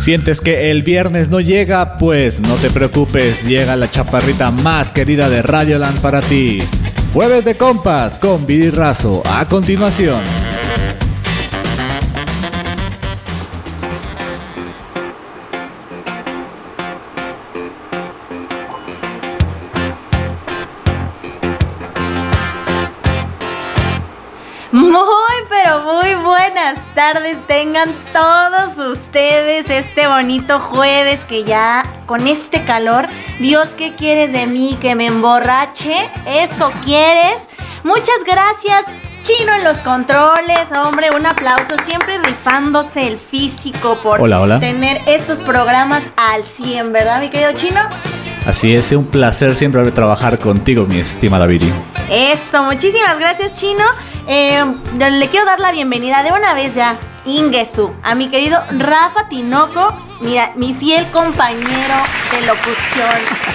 ¿Sientes que el viernes no llega? Pues no te preocupes, llega la chaparrita más querida de Radioland para ti. Jueves de compas con Vidi Razo. A continuación. Tardes tengan todos ustedes este bonito jueves que ya con este calor, Dios, ¿qué quieres de mí? ¿Que me emborrache? ¿Eso quieres? Muchas gracias. Chino en los controles, hombre, un aplauso, siempre rifándose el físico por tener estos programas al 100, ¿verdad, mi querido Chino? Así es, es un placer siempre trabajar contigo, mi estimada Viri. Eso, muchísimas gracias, Chino. Eh, le quiero dar la bienvenida de una vez ya, Ingesu, a mi querido Rafa Tinoco, mi fiel compañero de locución.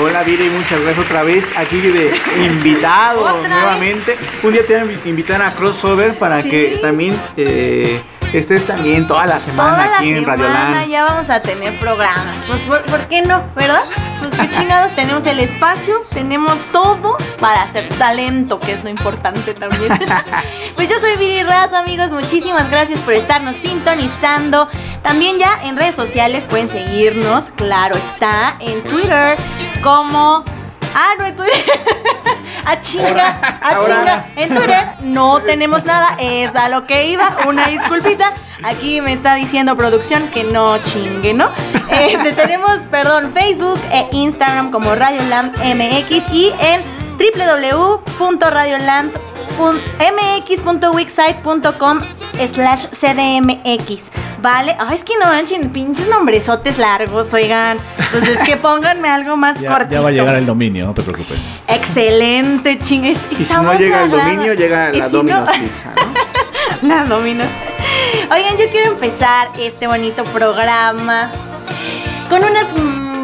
Hola Viri, muchas gracias otra vez aquí de invitado nuevamente. Un día te invitar a Crossover para que también eh, estés también toda la semana aquí en Radio Land. Ya vamos a tener programas. Pues, ¿por, qué no? ¿Verdad? Pues qué chingados, tenemos el espacio, tenemos todo para hacer talento, que es lo importante también. pues yo soy Viri Raz, amigos. Muchísimas gracias por estarnos sintonizando. También ya en redes sociales pueden seguirnos, claro está, en Twitter como Ah, no en Twitter. a chinga, a chinga. En Twitter no tenemos nada. Es a lo que iba. Una disculpita. Aquí me está diciendo producción que no chingue, ¿no? Este, tenemos, perdón, Facebook e Instagram como Radiolamp MX y en www.radiolamp.mx.wixsite.com slash cdmx. Vale, ay, es que no manchen, pinches nombresotes largos, oigan. Entonces, que pónganme algo más ya, Ya va a llegar el dominio, no te preocupes. Excelente, chingues. Y, si no llega el dominio, llega la Domino's Pizza, ¿no? la Domino's. Oigan, yo quiero empezar este bonito programa con unas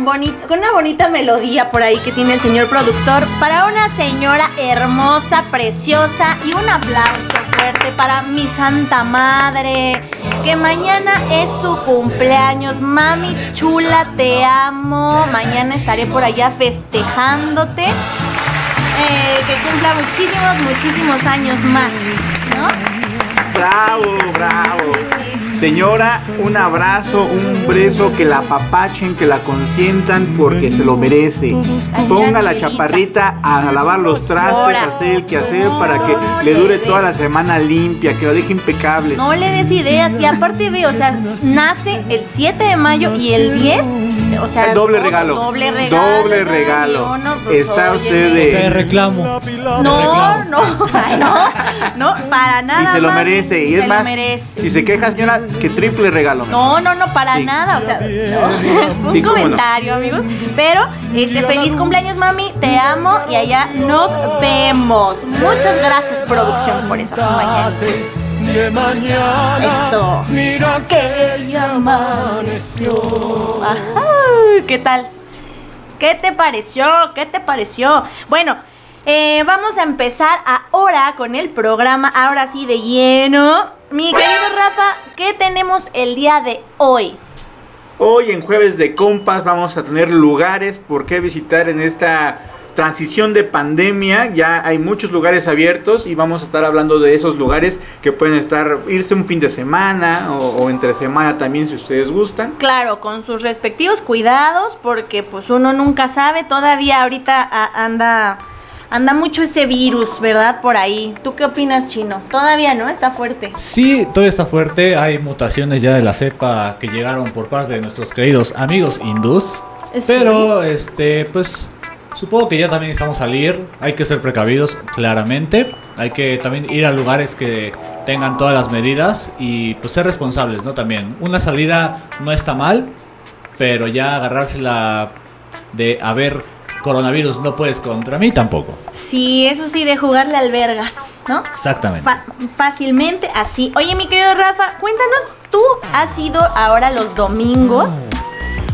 con una bonita melodía por ahí que tiene el señor productor para una señora hermosa, preciosa y un aplauso fuerte para mi santa madre, que mañana es su cumpleaños. Mami chula, te amo. Mañana estaré por allá festejándote. Eh, que cumpla muchísimos, muchísimos años más, ¿no? Bravo, bravo. Señora, un abrazo, un beso, que la papachen, que la consientan porque se lo merece. Ponga la chaparrita a lavar los trastes, a hacer el quehacer para que le dure toda la semana limpia, que lo deje impecable. No le des ideas y aparte ve, o sea, nace el 7 de mayo y el 10 o sea, doble regalo. Doble regalo. Doble regalo. Pues, Está usted de. O sea, reclamo. No, no, no, no, para nada. Y se lo merece. Y es más, si se queja, señora, que triple regalo. No, no, no, para nada. O sea, un comentario, amigos. Pero, este, feliz cumpleaños, mami. Te amo y allá nos vemos. Muchas gracias, producción, por esas mañanas de mañana. Eso. Mira que ya amaneció. ¿Qué tal? ¿Qué te pareció? ¿Qué te pareció? Bueno, eh, vamos a empezar ahora con el programa, ahora sí de lleno. Mi querido Rafa, ¿qué tenemos el día de hoy? Hoy en jueves de compas vamos a tener lugares por qué visitar en esta transición de pandemia, ya hay muchos lugares abiertos y vamos a estar hablando de esos lugares que pueden estar, irse un fin de semana o, entre semana también si ustedes gustan. Claro, con sus respectivos cuidados porque pues uno nunca sabe, todavía ahorita anda... Anda mucho ese virus, ¿verdad? Por ahí. ¿Tú qué opinas, Chino? Todavía no está fuerte. Sí, todavía está fuerte. Hay mutaciones ya de la cepa que llegaron por parte de nuestros queridos amigos hindús. Pero, este, pues, Supongo que ya también estamos a salir, hay que ser precavidos, claramente. Hay que también ir a lugares que tengan todas las medidas y pues ser responsables, ¿no? También. Una salida no está mal, pero ya agarrársela de a ver coronavirus no puedes contra mí tampoco. Sí, eso sí, de jugarle albergas, ¿no? Exactamente. fácilmente así. Oye, mi querido Rafa, cuéntanos, tú has ido ahora los domingos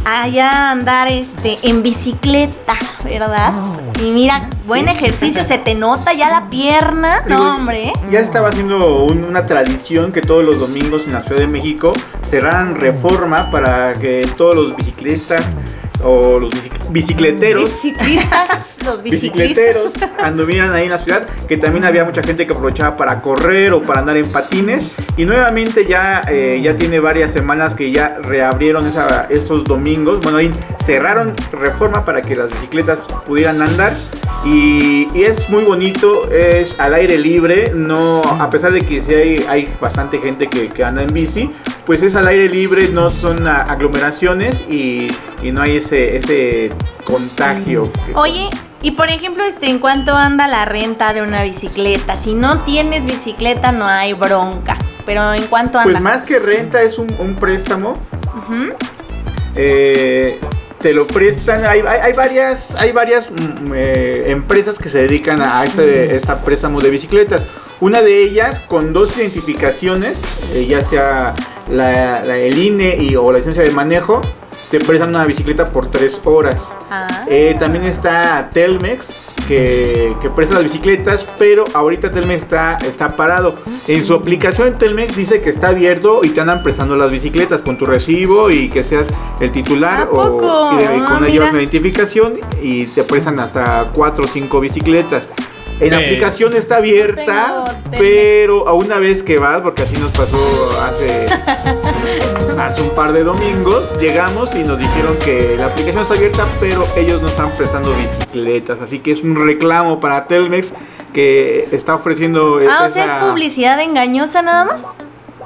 allá andar este en bicicleta, ¿verdad? Y mira, buen ejercicio, se te nota ya la pierna, no hombre. Ya estaba haciendo una tradición que todos los domingos en la Ciudad de México cerraran reforma para que todos los biciclistas o los bicicleteros. Biciclistas, los bicicleteros anduvieran ahí en la ciudad, que también había mucha gente que aprovechaba para correr o para andar en patines. Y nuevamente ya, eh, ya tiene varias semanas que ya reabrieron esos domingos. Bueno, ahí cerraron reforma para que las bicicletas pudieran andar. Y, es muy bonito, es al aire libre, no, a pesar de que sí hay, hay bastante gente que, que anda en bici, pues es al aire libre, no son aglomeraciones y, no hay ese, ese contagio. Oye, y por ejemplo, este, ¿en cuánto anda la renta de una bicicleta? Si no tienes bicicleta no hay bronca, pero ¿en cuánto anda? Pues más que renta es un, préstamo. eh, te lo prestan. Hay, varias, hay varias mm, eh, empresas que se dedican a este, esta préstamo de bicicletas. Una de ellas con dos identificaciones, eh, ya sea la, el INE y, o la licencia de manejo, te prestan una bicicleta por tres horas. Ah. Eh, también está Telmex, que, que, presta las bicicletas, pero ahorita Telmex está, está parado. En su aplicación Telmex dice que está abierto y te andan prestando las bicicletas con tu recibo y que seas el titular o con una llevas una identificación y te prestan hasta cuatro o cinco bicicletas. En la aplicación está abierta, pero a una vez que vas, porque así nos pasó hace, hace un par de domingos, llegamos y nos dijeron que la aplicación está abierta, pero ellos no están prestando bicicletas. Así que es un reclamo para Telmex que está ofreciendo. Ah, o sea, es publicidad engañosa nada más.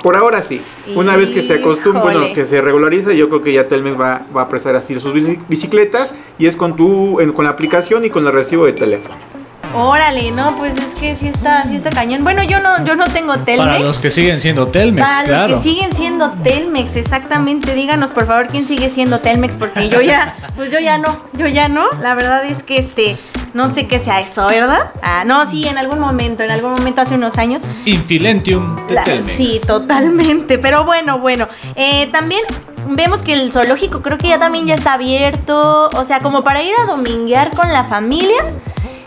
Por ahora sí. Una vez que se acostumbre, bueno, que se regulariza, yo creo que ya Telmex va, va a prestar así sus bicicletas y es con tu, con la aplicación y con el recibo de teléfono. Órale, no, pues es que sí está, sí está cañón. Bueno, yo no, yo no tengo Telmex. Para los que siguen siendo Telmex, Para los que siguen siendo Telmex, exactamente. Díganos por favor quién sigue siendo Telmex, porque yo ya, pues yo ya no, yo ya no. La verdad es que este, no sé qué sea eso, ¿verdad? Ah, no, sí, en algún momento, en algún momento hace unos años. Infilentium de Telmex. Sí, totalmente. Pero bueno, bueno. Eh, también vemos que el zoológico creo que ya también ya está abierto. O sea, como para ir a dominguear con la familia.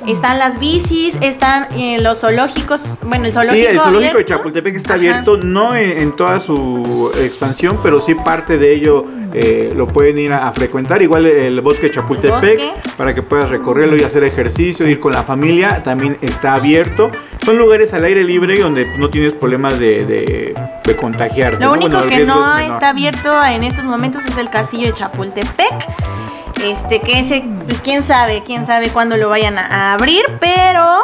Están las bicis, están eh, los zoológicos. Bueno, el zoológico. Sí, el zoológico de Chapultepec está abierto, no en, toda su expansión, pero sí parte de ello eh, lo pueden ir a, frecuentar. Igual el bosque de Chapultepec, para que puedas recorrerlo y hacer ejercicio, ir con la familia, también está abierto. Son lugares al aire libre donde no tienes problemas de, de, contagiarte. Lo único que no está abierto en estos momentos es el castillo de Chapultepec este, que ese, pues quién sabe, quién sabe cuándo lo vayan a, abrir, pero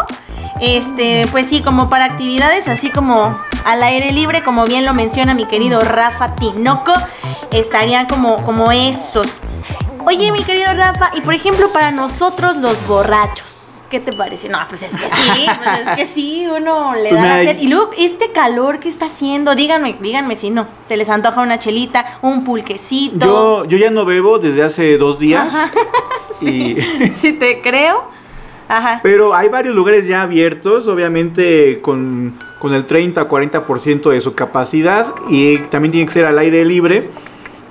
este, pues sí, como para actividades así como al aire libre, como bien lo menciona mi querido Rafa Tinoco, estarían como, como esos. Oye, mi querido Rafa, y por ejemplo, para nosotros los borrachos. ¿Qué te parece? No, pues es que sí, pues es que sí, uno le pues da a hacer. Y luego, este calor que está haciendo, díganme, díganme si no. Se les antoja una chelita, un pulquecito. Yo, yo ya no bebo desde hace dos días. sí, y... sí, te creo. Ajá. Pero hay varios lugares ya abiertos, obviamente con, con el 30 o 40% de su capacidad y también tiene que ser al aire libre.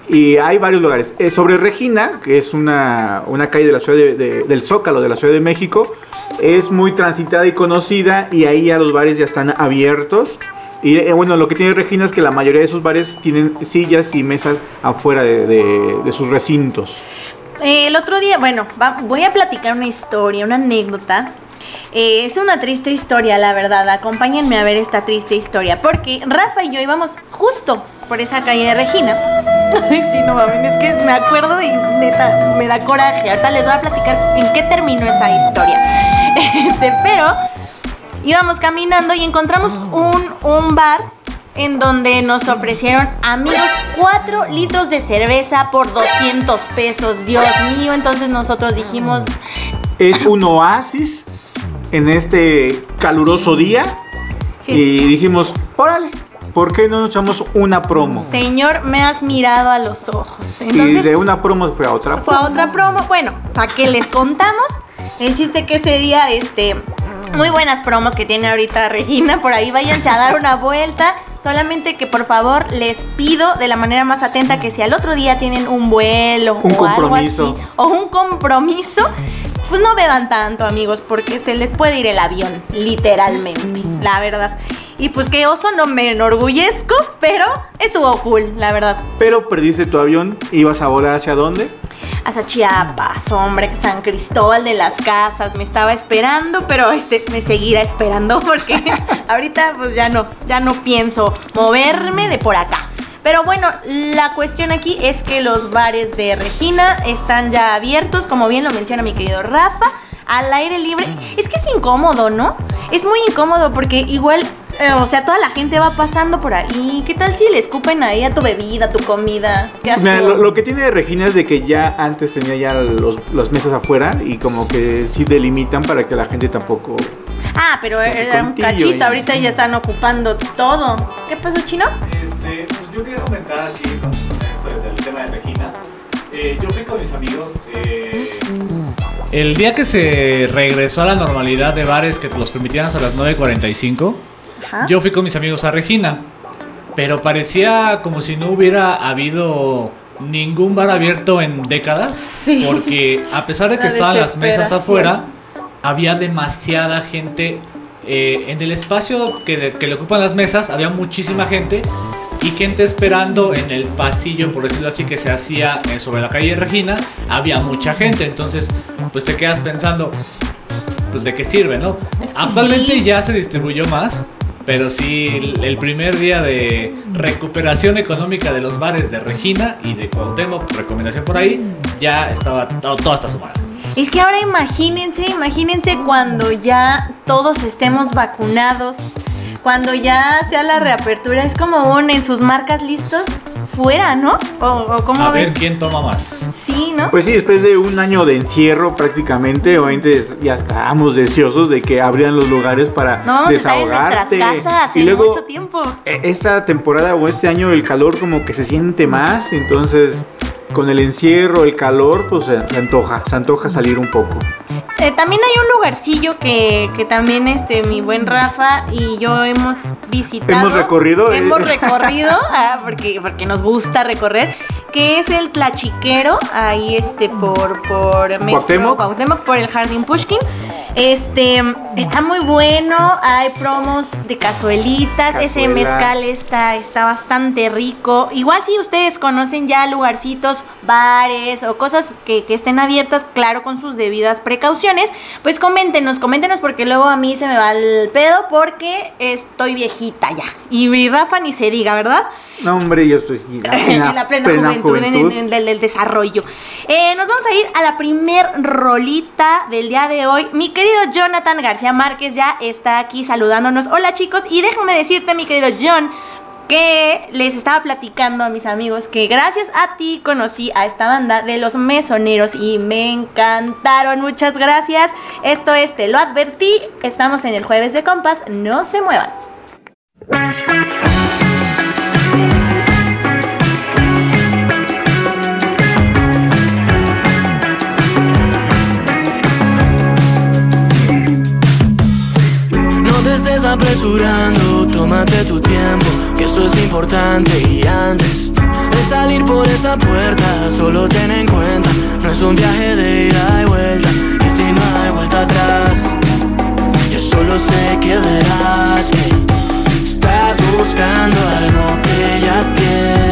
Y hay varios lugares. Eh, sobre Regina, que es una, calle de la ciudad del Zócalo de la Ciudad de México, es muy transitada y conocida y ahí ya los bares ya están abiertos. Y eh, bueno, lo que tiene Regina es que la mayoría de esos bares tienen sillas y mesas afuera de, sus recintos. el otro día, bueno, voy a platicar una historia, una anécdota eh, es una triste historia, la verdad. Acompáñenme a ver esta triste historia. Porque Rafa y yo íbamos justo por esa calle de Regina. Ay, sí, no mames, es que me acuerdo y neta, me da coraje. Ahorita les voy a platicar en qué terminó esa historia. Este, pero íbamos caminando y encontramos un, un bar en donde nos ofrecieron, amigos, 4 litros de cerveza por 200 pesos. Dios mío, entonces nosotros dijimos... Es un oasis en este caluroso día y dijimos, órale, ¿por qué no nos echamos una promo? Señor, me has mirado a los ojos. y de una promo fue a otra Fue a otra promo. Bueno, ¿para qué les contamos? El chiste que ese día, este, muy buenas promos que tiene ahorita Regina. Por ahí váyanse a dar una vuelta. Solamente que por favor les pido de la manera más atenta que si al otro día tienen un vuelo Un o algo así o un compromiso, pues no beban tanto, amigos, porque se les puede ir el avión, literalmente, la verdad. Y pues que oso no me enorgullezco, pero estuvo cool, la verdad. Pero perdiste tu avión, ibas a volar hacia dónde? Hasta Chiapas, hombre, San Cristóbal de las Casas, me estaba esperando, pero este me seguirá esperando porque ahorita pues ya no, ya no pienso moverme de por acá. Pero bueno, la cuestión aquí es que los bares de Regina están ya abiertos, como bien lo menciona mi querido Rafa, al aire libre. Es que es incómodo, ¿no? Es muy incómodo porque igual, eh, o sea, toda la gente va pasando por ahí. ¿Qué tal si le escupen ahí a tu bebida, a tu comida? Qué. Mira, lo, lo que tiene Regina es de que ya antes tenía ya los, las mesas afuera y como que sí delimitan para que la gente tampoco... Ah, pero era un cachito, y- ahorita ya están ocupando todo. ¿Qué pasó, chino? Este, yo quería comentar aquí con, esto del tema de Regina. Eh, yo fui con mis amigos. eh, el día que se regresó a la normalidad de bares que los permitían hasta las 9.45, Ajá. yo fui con mis amigos a Regina. Pero parecía como si no hubiera habido ningún bar abierto en décadas. Sí. Porque a pesar de que La estaban las mesas afuera, había demasiada gente. Eh, en el espacio que, que le ocupan las mesas, había muchísima gente y gente esperando en el pasillo, por decirlo así, que se hacía eh, sobre la calle Regina. Había mucha gente, entonces, pues te quedas pensando, pues de qué sirve, ¿no? Es que Actualmente sí. ya se distribuyó más. Pero sí, el- el primer día de recuperación económica de los bares de Regina y de Cuauhtémoc, recomendación por ahí, ya estaba todo, todo hasta su madre. Es que ahora imagínense, imagínense cuando ya todos estemos vacunados, cuando ya sea la reapertura, es como un en sus marcas listos, fuera, ¿no? ¿O, o cómo A ves? ver quién toma más. Sí, ¿no? Pues sí, después de un año de encierro prácticamente, obviamente ya estábamos deseosos de que abrieran los lugares para no vamos a estar en nuestras desahogarte. casas y en luego mucho tiempo. e- esta temporada o este año el calor como que se siente más, entonces con el encierro, el calor, pues se, se antoja, se antoja salir un poco. Eh, también hay un lugarcillo que, que también este mi buen Rafa y yo hemos visitado. Hemos recorrido, eh. Hemos recorrido, ah, porque, porque nos gusta recorrer, que es el Tlachiquero, ahí este por, por Metro Cuauhtémoc. Cuauhtémoc, por el Jardín Pushkin. Este está muy bueno, hay promos de cazuelitas, ese mezcal está, está bastante rico. Igual si ustedes conocen ya lugarcitos, bares o cosas que, que estén abiertas, claro, con sus debidas precauciones, pues coméntenos, coméntenos porque luego a mí se me va el pedo porque estoy viejita ya. Y, y Rafa ni se diga, ¿verdad? No, hombre, yo estoy en la, en la plena, juventud, en- en- en el, el desarrollo. Eh, nos vamos a ir a la primer rolita del día de hoy. Mi querido Jonathan García Márquez ya está aquí saludándonos. Hola chicos, y déjame decirte, mi querido John, que les estaba platicando a mis amigos que gracias a ti conocí a esta banda de los mesoneros y me encantaron. Muchas gracias. Esto es Te lo advertí. Estamos en el jueves de compas. No se muevan. Apresurando, tómate tu tiempo, que esto es importante. Y antes de salir por esa puerta, solo ten en cuenta, no es un viaje de ida y vuelta, y si no hay vuelta atrás, yo solo sé que verás que estás buscando algo que ya tienes.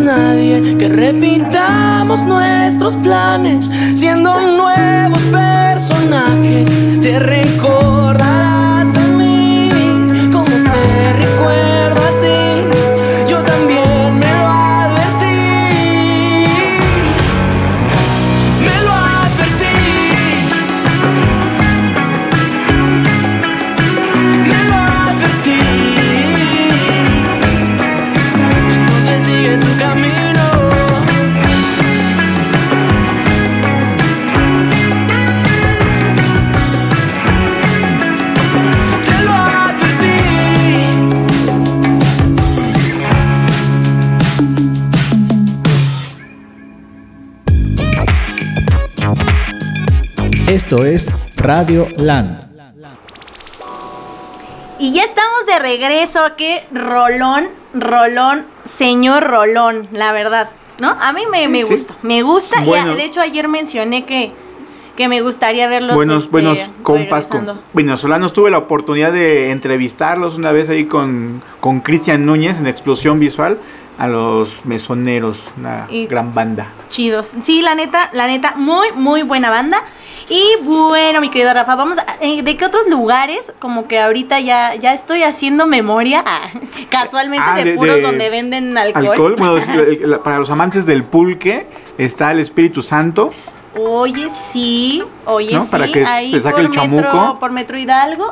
nadie, que repitamos nuestros planes, siendo nuevos personajes, te recordaré Esto es Radio Land. Y ya estamos de regreso. Qué rolón, rolón, señor rolón, la verdad. ¿No? A mí me, me gusta. Me gusta. Y de hecho, ayer mencioné que, que me gustaría verlos. Buenos, este, buenos compas. Con venezolanos. Tuve la oportunidad de entrevistarlos una vez ahí con Cristian Núñez en Explosión Visual a los mesoneros, una gran banda. Chidos. Sí, la neta, la neta, muy, muy buena banda. Y bueno, mi querido Rafa, vamos a, eh, ¿de qué otros lugares? Como que ahorita ya, ya estoy haciendo memoria, ah, casualmente ah, de, puros donde venden alcohol. Bueno, para los amantes del pulque está el Espíritu Santo. Oye, sí, oye, sí. Para que se saque el chamuco. por Metro Hidalgo.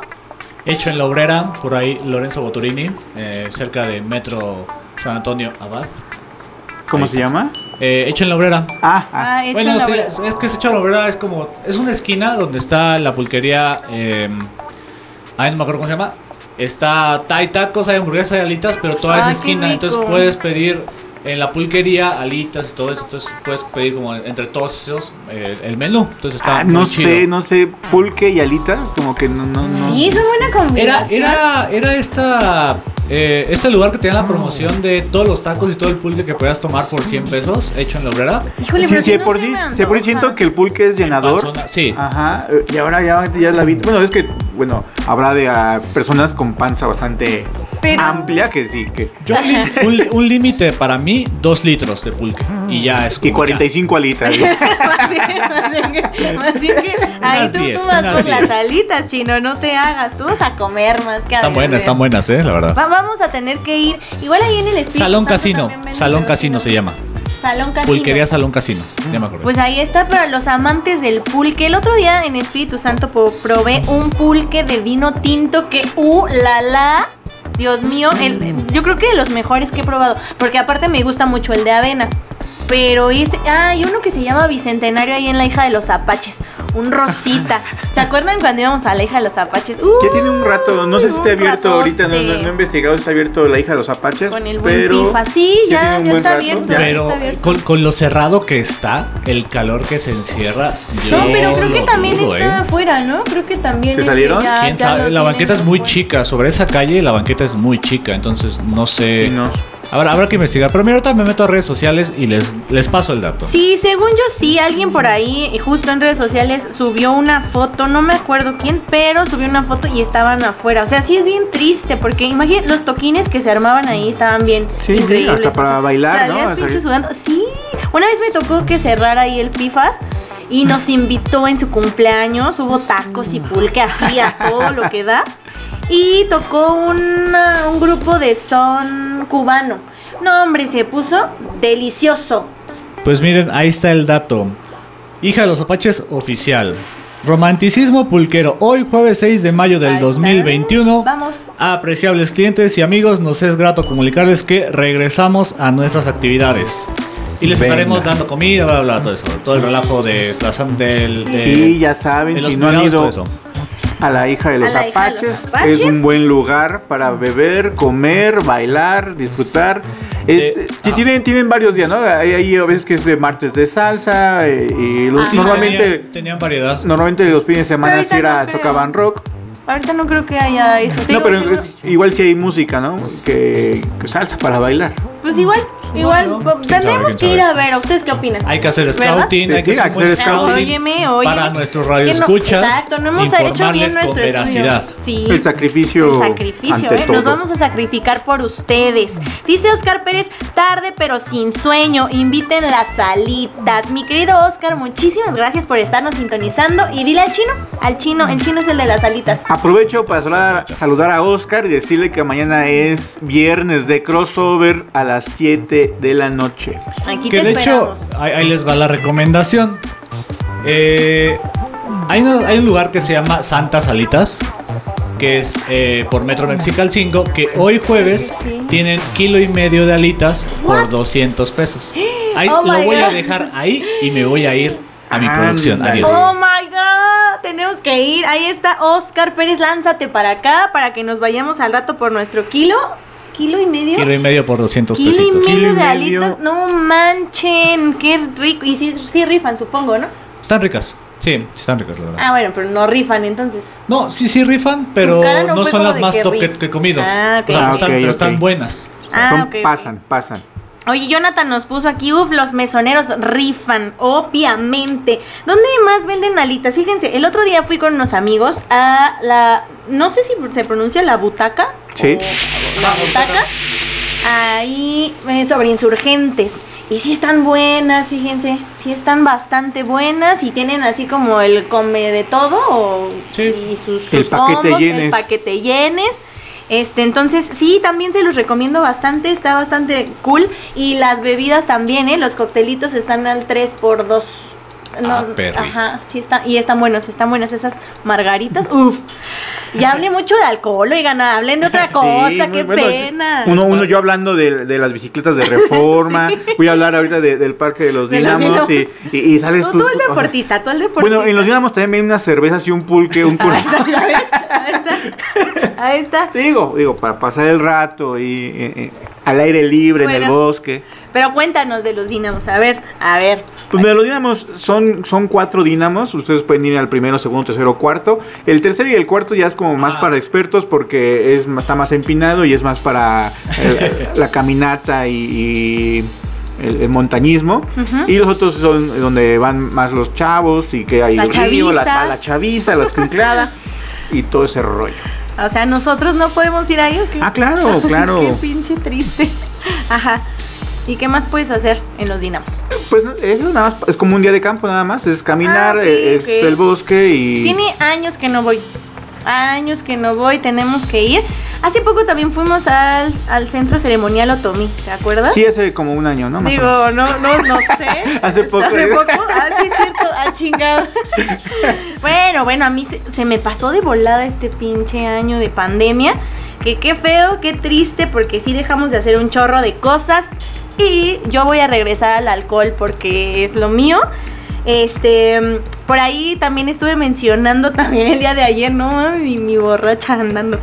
Hecho en la obrera, por ahí Lorenzo Boturini, eh, cerca de Metro San Antonio Abad. ¿Cómo se llama? Eh, hecho en la obrera. Ah, ah. ah bueno, sí, es, que es hecho en la obrera, es como. Es una esquina donde está la pulquería. Eh, ay, no me acuerdo cómo se llama. Está. Hay tacos, hay hamburguesas, hay alitas, pero toda esa esquina. Entonces puedes pedir en la pulquería, alitas y todo eso. Entonces puedes pedir como entre todos esos eh, el menú. Entonces está. Ah, no sé, no sé, pulque y alitas, como que no, no, no. Sí, es buena combinación. Era, era, era esta. Eh, este lugar que tenía la promoción de todos los tacos y todo el pulque que puedas tomar por 100 pesos, hecho en la obrera. Híjole, sí, sí, por sí, se por siento que el pulque es llenador. sí. Ajá. Y ahora ya, ya la vi. Bueno, es que, bueno, habrá de uh, personas con panza bastante amplia que sí. Que... Yo, un, un límite para mí, dos litros de pulque. Y ya es como Y 45 alitas. Así que ahí tú, tú vas con las alitas, chino, no te hagas. Tú vas a comer más que Están buenas, están buenas, eh, la verdad. vamos a tener que ir. Igual ahí en el Espíritu Salón Casino. Salón Casino se llama. Salón Casino. Pulquería Salón Casino. Ya me acuerdo. Pues ahí está para los amantes del pulque. El otro día en Espíritu Santo probé un pulque de vino tinto que, uh, la la. Dios mío, yo creo que de los mejores que he probado. Porque aparte me gusta mucho el de avena. Pero es, ah, hay uno que se llama Bicentenario ahí en la hija de los Apaches un rosita. ¿Se acuerdan cuando íbamos a la hija de los apaches? ya tiene un rato, no sé si está abierto ahorita, no, he investigado si está abierto la hija de los apaches. Con el buen pero pifa. Sí, ya, ya, está, abierto, pero Con, lo cerrado que está, el calor que se encierra. no, pero creo que también está ¿eh? afuera, ¿no? Creo que también. ¿Se salieron? ¿Quién sabe? La banqueta es muy chica, sobre esa calle la banqueta es muy chica, entonces no sé. no. Habrá, habrá que investigar. Pero mira, ahorita me meto a redes sociales y les, les paso el dato. Sí, según yo sí, alguien por ahí, justo en redes sociales, subió una foto, no me acuerdo quién, pero subió una foto y estaban afuera. O sea, sí es bien triste, porque imagínate, los toquines que se armaban ahí estaban bien sí, increíbles. hasta para bailar, ¿no? sudando. Sí, una vez me tocó que cerrara ahí el Pifas y nos invitó en su cumpleaños. Hubo tacos y pulque, hacía todo lo que da. Y tocó una- un grupo de son cubano. No, hombre, se puso delicioso. Pues miren, ahí está el dato. Hija de los Apaches oficial. Romanticismo pulquero. Hoy jueves 6 de mayo del Ahí está. 2021. Vamos. Apreciables clientes y amigos, nos es grato comunicarles que regresamos a nuestras actividades. Y les Venga. estaremos dando comida, bla, bla, todo eso. Todo el relajo de, trazan- del, de, Y ya saben, de los si no han todo ido eso. A la hija de los, A la hija de los apaches, es un buen lugar para beber, comer, bailar, disfrutar. Es- Eh, sí, ah. tienen, tienen varios días, ¿no? Hay, hay a veces que es de martes de salsa eh, y los, Ah. Sí, normalmente, tenían, tenían variedad. normalmente los fines de semana sí era, no tocaban rock. Ahorita no creo que haya eso. No, digo, pero es- igual sí hay música, ¿no? Que, que salsa para bailar. Pues igual, igual. no. pues, ¿Quién sabe, Tendremos que ir a ver. ¿a ¿Ustedes qué opinan? Hay que hacer scouting, hay que Sí, hacer hay un que buen hacer scouting Óyeme, óyeme. para nuestros radioescuchas. exacto, no hemos hecho bien nuestro veracidad. estudio. Sí. El sacrificio. El sacrificio, ante ¿eh? Nos vamos a sacrificar por ustedes. Dice Oscar Pérez, tarde pero sin sueño. Inviten las salitas. Mi querido Oscar, muchísimas gracias por estarnos sintonizando. Y dile al chino, al chino, el chino es el de las salitas. Aprovecho para saludar, saludar a Oscar y decirle que mañana es viernes de crossover a las 7 de la noche. Aquí Que te de hecho, ahí, ahí les va la recomendación. Eh, hay, una- hay un lugar que se llama Santas Salitas, que es eh, por Metro Mexical 5, que hoy jueves Sí. tienen kilo y medio de alitas por 200 pesos. Ahí Oh lo my voy a God. dejar ahí y me voy a ir a mi producción. Adiós. Oh my god, tenemos que ir. Ahí está Oscar Pérez, lánzate para acá para que nos vayamos al rato por nuestro kilo. ¿Kilo y medio? Kilo y medio por 200 Kilo y pesitos. medio Kilo y de medio. alitas. No manchen, qué rico. Y sí, sí rifan, supongo, ¿no? Están ricas. Sí, están ricas, la verdad. Ah, bueno, pero no rifan entonces. No, sí, sí rifan, pero no son las más que top que, he comido. Ah, ok. O sea, no Ah, están, ok, pero están buenas. Ah, Son- pasan, pasan. Oye, Jonathan nos puso aquí, uff, los mesoneros rifan, obviamente. ¿Dónde más venden alitas? Fíjense, el otro día fui con unos amigos a la, no sé si se pronuncia la butaca. Sí. o La butaca. Ahí, eh, sobre insurgentes. Y sí están buenas, fíjense. Sí están bastante buenas y tienen así como el come de todo o, Sí. y sus, El sus paquete combos, el llenes. paquete llenes. Este, entonces sí, también se los recomiendo bastante, está bastante cool. Y las bebidas también, ¿eh? Los coctelitos están al 3x2. Ah, perri. ajá, sí están, y están buenos, están buenas esas margaritas. Uf. Ya hablé mucho de alcohol, oigan, hablen de otra Sí, cosa, qué bueno. pena. Uno, uno yo hablando de, de las bicicletas de reforma. Voy a hablar ahorita de- del parque de los De los dinamos. y, y, y sales Tú, tú- tú el o sea, deportista, tú el deportista. Bueno, en los dinamos también ven unas cervezas y un pulque, un pulque. Ahí está, ahí está. Ahí está. Digo, digo, para pasar el rato y al aire libre en el bosque. Pero cuéntanos de los dinamos, a ver, a ver. Pues mira, los dinamos son, son cuatro dinamos. Ustedes pueden ir al primero, segundo, tercero, cuarto. El tercero y el cuarto ya es como más Ah. para expertos porque es está más empinado y es más para eh, la caminata y, y el, el montañismo. Y los otros son donde van más los chavos y que hay La el río, la, chaviza. la chaviza, la esquinclada y todo ese rollo. O sea, nosotros no podemos ir ahí, ¿o? Ah, claro, claro. Qué pinche triste. Ajá. ¿Y qué más puedes hacer en los dinamos? Pues eso nada más es como un día de campo nada más, es caminar, Ah, es el bosque y Tiene años que no voy. Años que no voy, tenemos que ir. Hace poco también fuimos al, al centro ceremonial Otomí, ¿te acuerdas? Sí, hace como un año, ¿no? Más. Digo, no, no, no sé. Hace poco. Hace poco. Ah, sí, es cierto. Ah, chingado. bueno, bueno, a mí se, se me pasó de volada este pinche año de pandemia. Que qué feo, qué triste, porque sí dejamos de hacer un chorro de cosas. Y yo voy a regresar al alcohol porque es lo mío. Este, por ahí también estuve mencionando también el día de ayer, ¿no? Y mi borracha andando.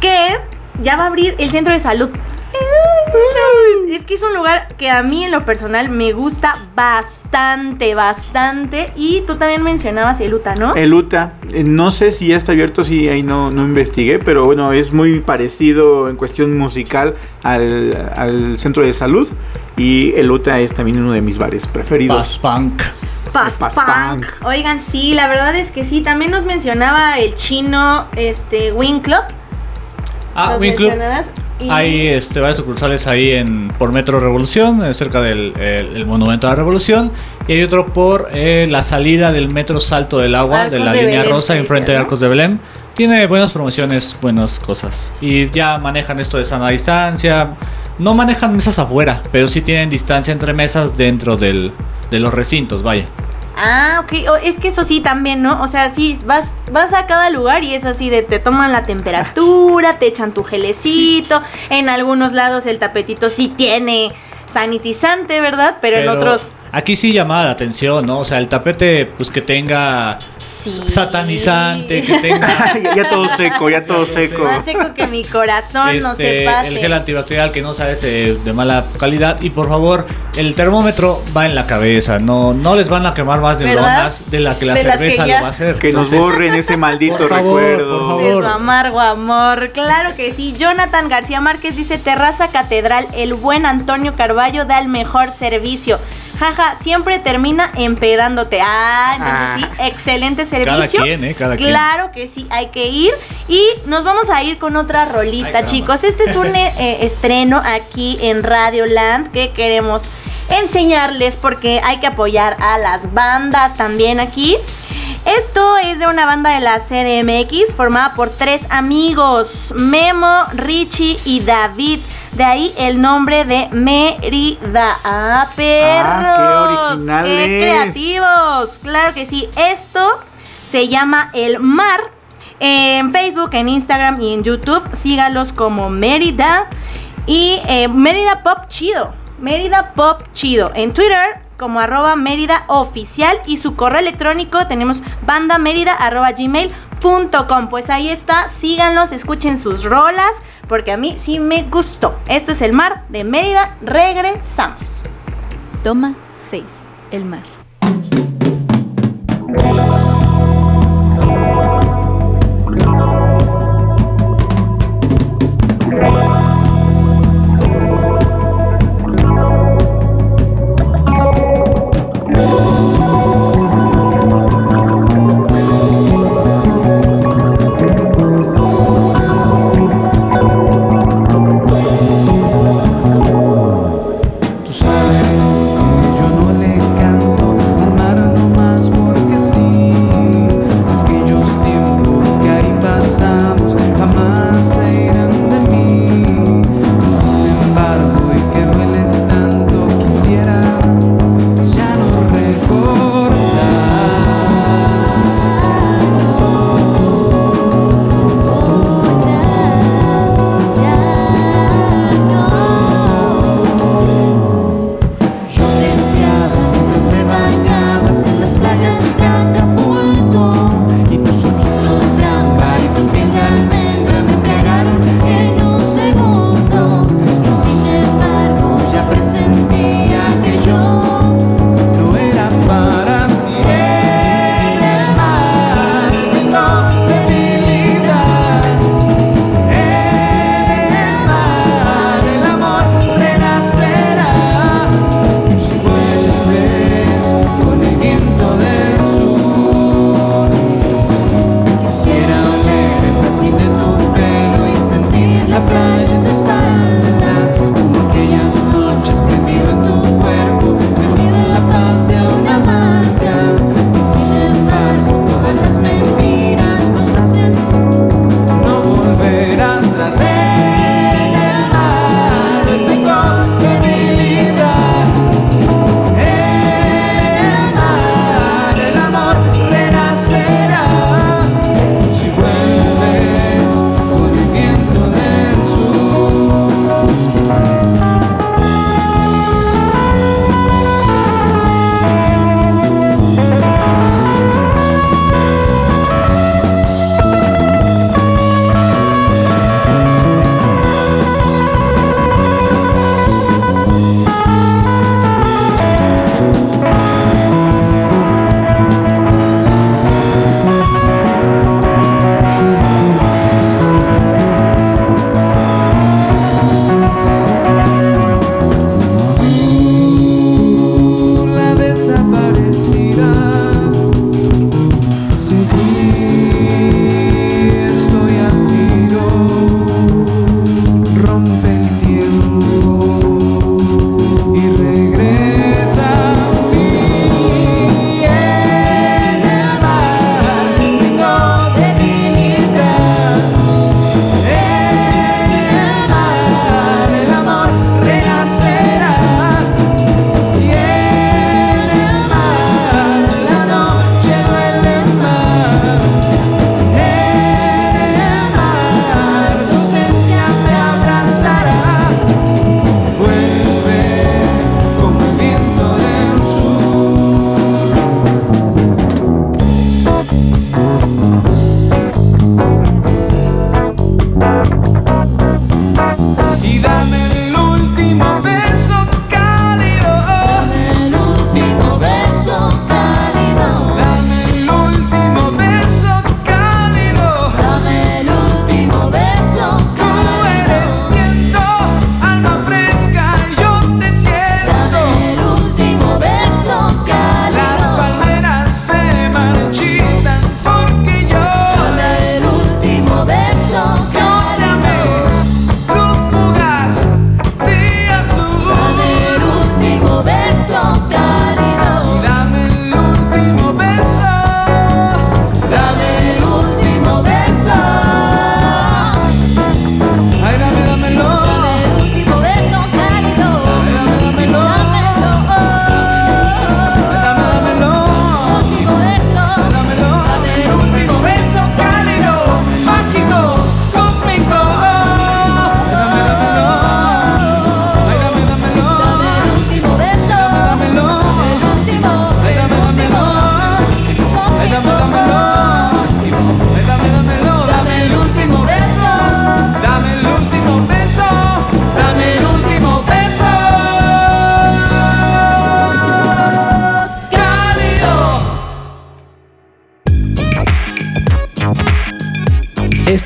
Que ya va a abrir el centro de salud. Es que es un lugar que a mí en lo personal me gusta bastante, bastante. Y tú también mencionabas el UTA, ¿no? El UTA, eh, no sé si ya está abierto, si ahí no, no investigué, pero bueno, es muy parecido en cuestión musical al, al centro de salud. Y el UTA es también uno de mis bares preferidos. Paz Punk. Paz, Paz Punk. Punk. Oigan, sí, la verdad es que sí. También nos mencionaba el chino, este, Wing Club. Ah, ¿Los Wing Club. mencionabas? Hay este, varios sucursales ahí en, por Metro Revolución, eh, cerca del Monumento a la Revolución. Y hay otro por eh, la salida del Metro Salto del Agua, de la línea rosa, enfrente de Arcos de Belém. Tiene buenas promociones, buenas cosas. Y ya manejan esto de sana distancia. No manejan mesas afuera, pero sí tienen distancia entre mesas dentro del, de los recintos, vaya. Ah, ok. es que eso sí también, ¿no? O sea, sí, vas, vas a cada lugar y es así de te toman la temperatura, te echan tu gelecito. En algunos lados el tapetito sí tiene sanitizante, ¿verdad? Pero, en otros Aquí sí llamaba la atención, ¿no? O sea, el tapete, pues que tenga satanizante, que tenga. ya, todo seco, ya todo seco. Más seco que mi corazón, no se este, pase. El gel antibacterial que no sabes de mala calidad. Y por favor, el termómetro va en la cabeza. No, no les van a quemar más neuronas de la que la cerveza lo va a hacer. Que nos borren ese maldito por favor, recuerdo. Por favor. amargo amor. Claro que sí. Jonathan García Márquez dice: Terraza Catedral, el buen Antonio Carballo da el mejor servicio jaja, siempre termina empedándote. Ah, entonces sí, ah. excelente servicio. Cada quien, ¿eh? Cada claro que sí, hay que ir. Y nos vamos a ir con otra rolita, chicos. Este es un eh, eh, estreno aquí en Radio Land que queremos enseñarles porque hay que apoyar a las bandas también aquí. Esto es de una banda de la CDMX formada por tres amigos, Memo, Richie y David. De ahí el nombre de Mérida. ¡Ah, perros! Ah, qué ¡Qué creativos! Claro que sí. Esto se llama El Mar. En Facebook, en Instagram y en YouTube, sígalos como Mérida. Y eh, Mérida Pop Chido. Mérida Pop Chido. En Twitter como arroba Mérida Oficial y su correo electrónico tenemos bandamérida arroba gmail.com. Pues ahí está, síganlos, escuchen sus rolas porque a mí sí me gustó. Esto es el mar de Mérida, regresamos. Toma 6, el mar.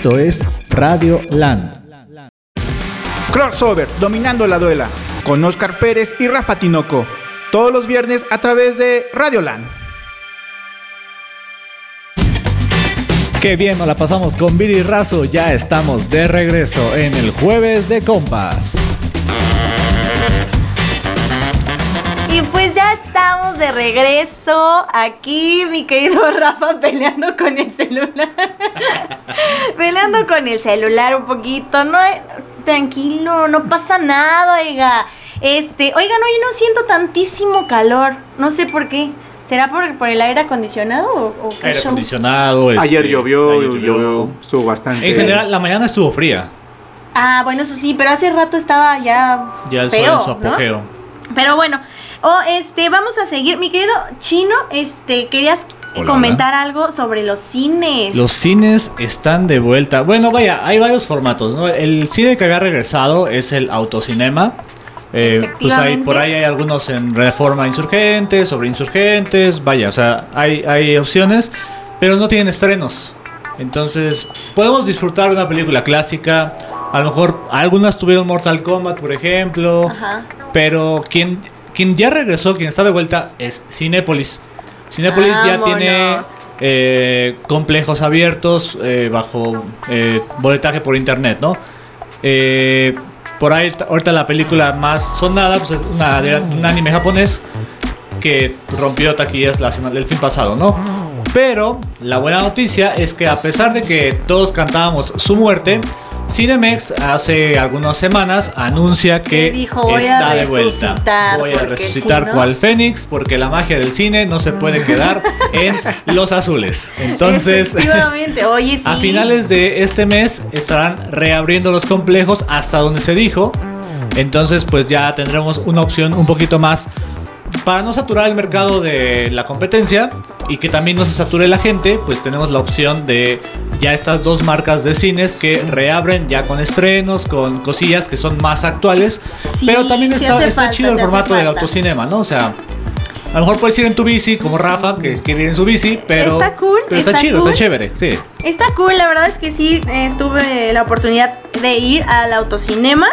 Esto es Radio Land. Crossover, dominando la duela, con Oscar Pérez y Rafa Tinoco. Todos los viernes a través de Radio Land. Qué bien nos la pasamos con Viri Razo. Ya estamos de regreso en el jueves de compas. Y pues ya estamos de regreso aquí, mi querido Rafa, peleando con el celular. peleando con el celular un poquito. No, tranquilo, no pasa nada, oiga. Este, oigan, hoy no siento tantísimo calor. No sé por qué. ¿Será por, por el aire acondicionado o, qué Aire acondicionado. Este, ayer llovió, ayer llovió, estuvo bastante. En general, la mañana estuvo fría. Ah, bueno, eso sí, pero hace rato estaba ya. Ya el feo, su apogeo. Pero bueno, oh, este, vamos a seguir. Mi querido Chino, este, querías comentar algo sobre los cines. Los cines están de vuelta. Bueno, vaya, hay varios formatos, ¿no? El cine que había regresado es el autocinema. Eh, pues hay, por ahí hay algunos en reforma insurgentes, sobre insurgentes, vaya, o sea, hay, hay opciones, pero no tienen estrenos. Entonces, podemos disfrutar una película clásica. A lo mejor algunas tuvieron Mortal Kombat, por ejemplo. Pero quien, quien ya regresó, quien está de vuelta, es Cinépolis. Cinépolis ya tiene eh, complejos abiertos eh, bajo eh, boletaje por internet, ¿no? por ahí, ahorita la película más sonada pues es una, un anime japonés que rompió taquillas la semana, el fin pasado, ¿no? Pero la buena noticia es que a pesar de que todos cantábamos su muerte, Cinemex hace algunas semanas anuncia que está de vuelta. Voy a resucitar cual Fénix porque la magia del cine no se puede quedar en los azules. Entonces, a finales de este mes estarán reabriendo los complejos hasta donde se dijo. Entonces, pues ya tendremos una opción un poquito más para no saturar el mercado de la competencia y que también no se sature la gente, pues tenemos la opción de ya estas dos marcas de cines que reabren ya con estrenos, con cosillas que son más actuales, pero también está, está chido el formato del autocinema, ¿no? O sea, a lo mejor puedes ir en tu bici, como Rafa, que quiere ir en su bici, pero está cool. Pero está, chido, está chévere, sí. Está cool, la verdad es que sí, eh, tuve la oportunidad de ir al autocinema.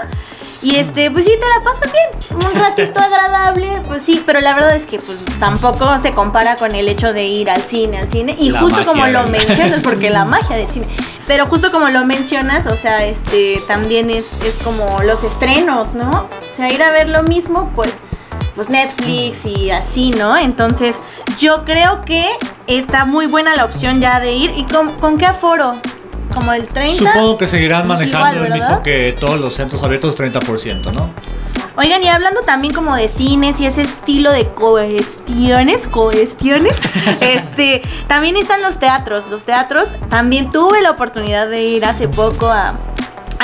Y este, pues sí, te la pasas bien. Un ratito agradable, pues sí, pero la verdad es que pues tampoco se compara con el hecho de ir al cine, al cine. Y justo como lo mencionas, porque la magia del cine. Pero justo como lo mencionas, o sea, este, también es, es como los estrenos, ¿no? O sea, ir a ver lo mismo, pues pues Netflix y así, ¿no? Entonces, yo creo que está muy buena la opción ya de ir. ¿Y con, con qué aforo? Como el 30. Supongo que seguirán manejando el mismo que todos los centros abiertos, 30%, ¿no? Oigan, y hablando también como de cines y ese estilo de coestiones, coestiones, este, también están los teatros. Los teatros, también tuve la oportunidad de ir hace poco a...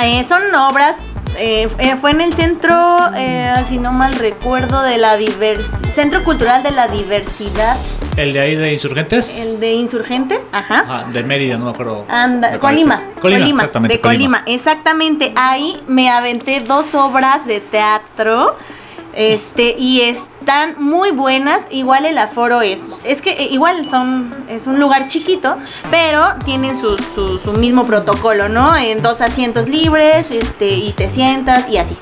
Eh, son obras eh, eh, fue en el centro, eh, si no mal recuerdo, de la diversidad. Centro Cultural de la Diversidad. ¿El de ahí de Insurgentes? El de Insurgentes, ajá. Ah, de Mérida, no me acuerdo. Anda, Colima, Colima, exactamente. De Colima, exactamente. Ahí me aventé dos obras de teatro. Este, y están muy buenas. Igual el aforo es. Es que eh, igual son. Es un lugar chiquito. Pero tienen su, su, mismo protocolo, ¿no? En dos asientos libres. Este. Y te sientas. Y así.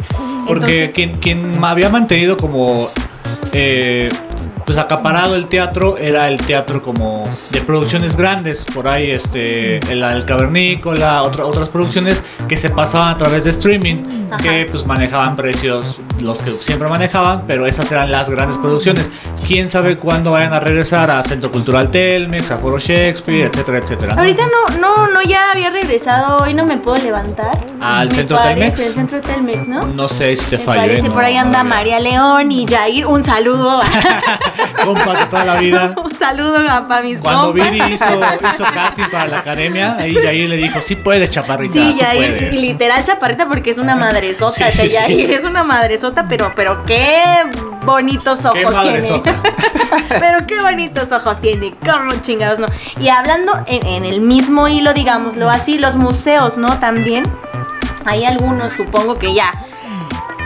Porque quien, quien había mantenido como. Eh, pues acaparado el teatro era el teatro como de producciones grandes, por ahí este, el, el Cavernícola, otra, otras producciones que se pasaban a través de streaming, que pues manejaban precios los que siempre manejaban, pero esas eran las grandes producciones. Quién sabe cuándo vayan a regresar a Centro Cultural Telmex, a Foro Shakespeare, etcétera, etcétera. Ahorita no, no, no ya había regresado, hoy no me puedo levantar. Al Centro Telmex. El Centro Telmex, ¿no? No sé si te. Parece, por ahí anda María León y Jair, un saludo. compa de toda la vida. Un saludo a mis Cuando Viri hizo, hizo, casting para la academia, ahí Yair le dijo, sí puedes, chaparrita. Sí, Yair, literal chaparrita porque es una madresota. Sí, es una madresota, pero, pero qué bonitos ojos qué tiene. pero qué bonitos ojos tiene. Como chingados, ¿no? Y hablando en, en el mismo hilo, digámoslo así, los museos, ¿no? También. Hay algunos, supongo que ya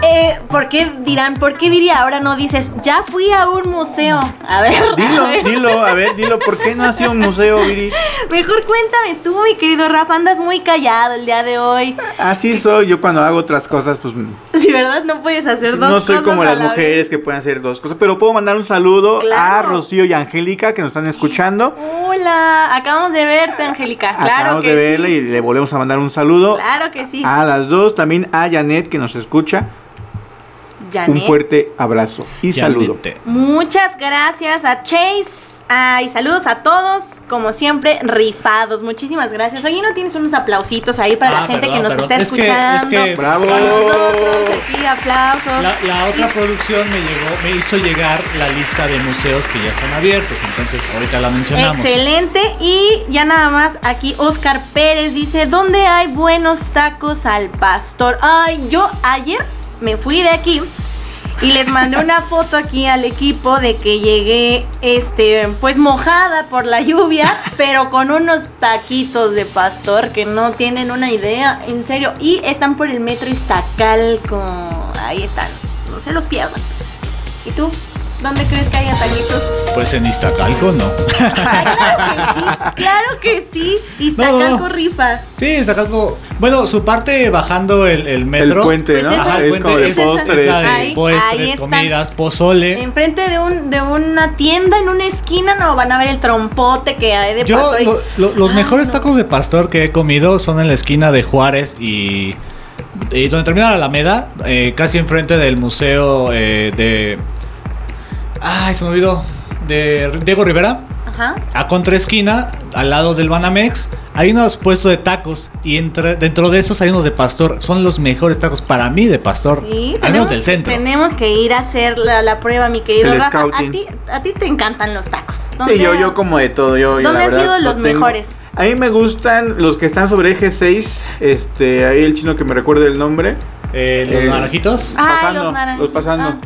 eh, ¿Por qué dirán, por qué Viri ahora no dices, ya fui a un museo? A ver. Dilo, dilo, a ver, dilo, ¿por qué no ha sido un museo, Viri? Mejor cuéntame tú, mi querido Rafa, andas muy callado el día de hoy. Así soy, yo cuando hago otras cosas, pues Sí, ¿verdad? No puedes hacer dos no soy cosas como las la mujeres que pueden hacer dos cosas, pero puedo mandar un saludo a. Rocío y Angélica que nos están escuchando. Hola, acabamos de verte, Angélica. Claro Acabamos que de verla sí. y le volvemos a mandar un saludo Claro que sí. a las dos, también a Janet que nos escucha. Janet. Un fuerte abrazo y saludo. Muchas gracias a Chase. Ay, saludos a todos, como siempre, rifados. Muchísimas gracias. Oye, ¿no tienes unos aplausitos ahí para la Ah, gente perdón, que nos perdón. está Es que- escuchando? es que- Bravo. Para nosotros, aquí, aplausos. La, la otra producción me llegó, me hizo llegar la lista de museos que ya están abiertos, entonces ahorita la mencionamos. Excelente. Y ya nada más aquí Oscar Pérez dice, ¿dónde hay buenos tacos al pastor? Ay, yo ayer me fui de aquí y les mandé una foto aquí al equipo de que llegué, este, pues mojada por la lluvia, pero con unos taquitos de pastor que no tienen una idea, en serio. Y están por el metro Iztacalco. Ahí están, no se los pierdan. ¿Y tú? ¿Dónde crees que haya taquitos? Pues en Iztacalco no. Claro que sí, claro que sí. Iztacalco No, no. rifa. sí, Iztacalco. Bueno, su parte bajando el, el metro. El puente, Pues ¿no? Ajá, el es puente como de es- postres. de comidas, pozole. Enfrente de un de una tienda en una esquina no van a ver el trompote que hay de Yo, pastor lo- lo- los Ah, mejores no. tacos de pastor que he comido son en la esquina de Juárez y, y donde termina la Alameda, eh, casi enfrente del museo eh, de... Ay, se me olvidó. De Diego Rivera. Ajá. A contraesquina, al lado del Banamex, hay unos puestos de tacos y entre, dentro de esos hay unos de pastor. Son los mejores tacos para mí de pastor. Sí, al menos tenemos, del centro. tenemos que ir a hacer la, la prueba, mi querido El Rafa. A scouting. ti, a ti te encantan los tacos. Sí, ¿Dónde- yo, yo como de todo. Yo, yo ¿Dónde la han verdad, sido los mejores? A mí me gustan los que están sobre eje 6. Este, ahí el chino que me recuerde el nombre. Eh, los Eh, naranjitos. Ah, pasando, los naranjitos. los pasando. Ah.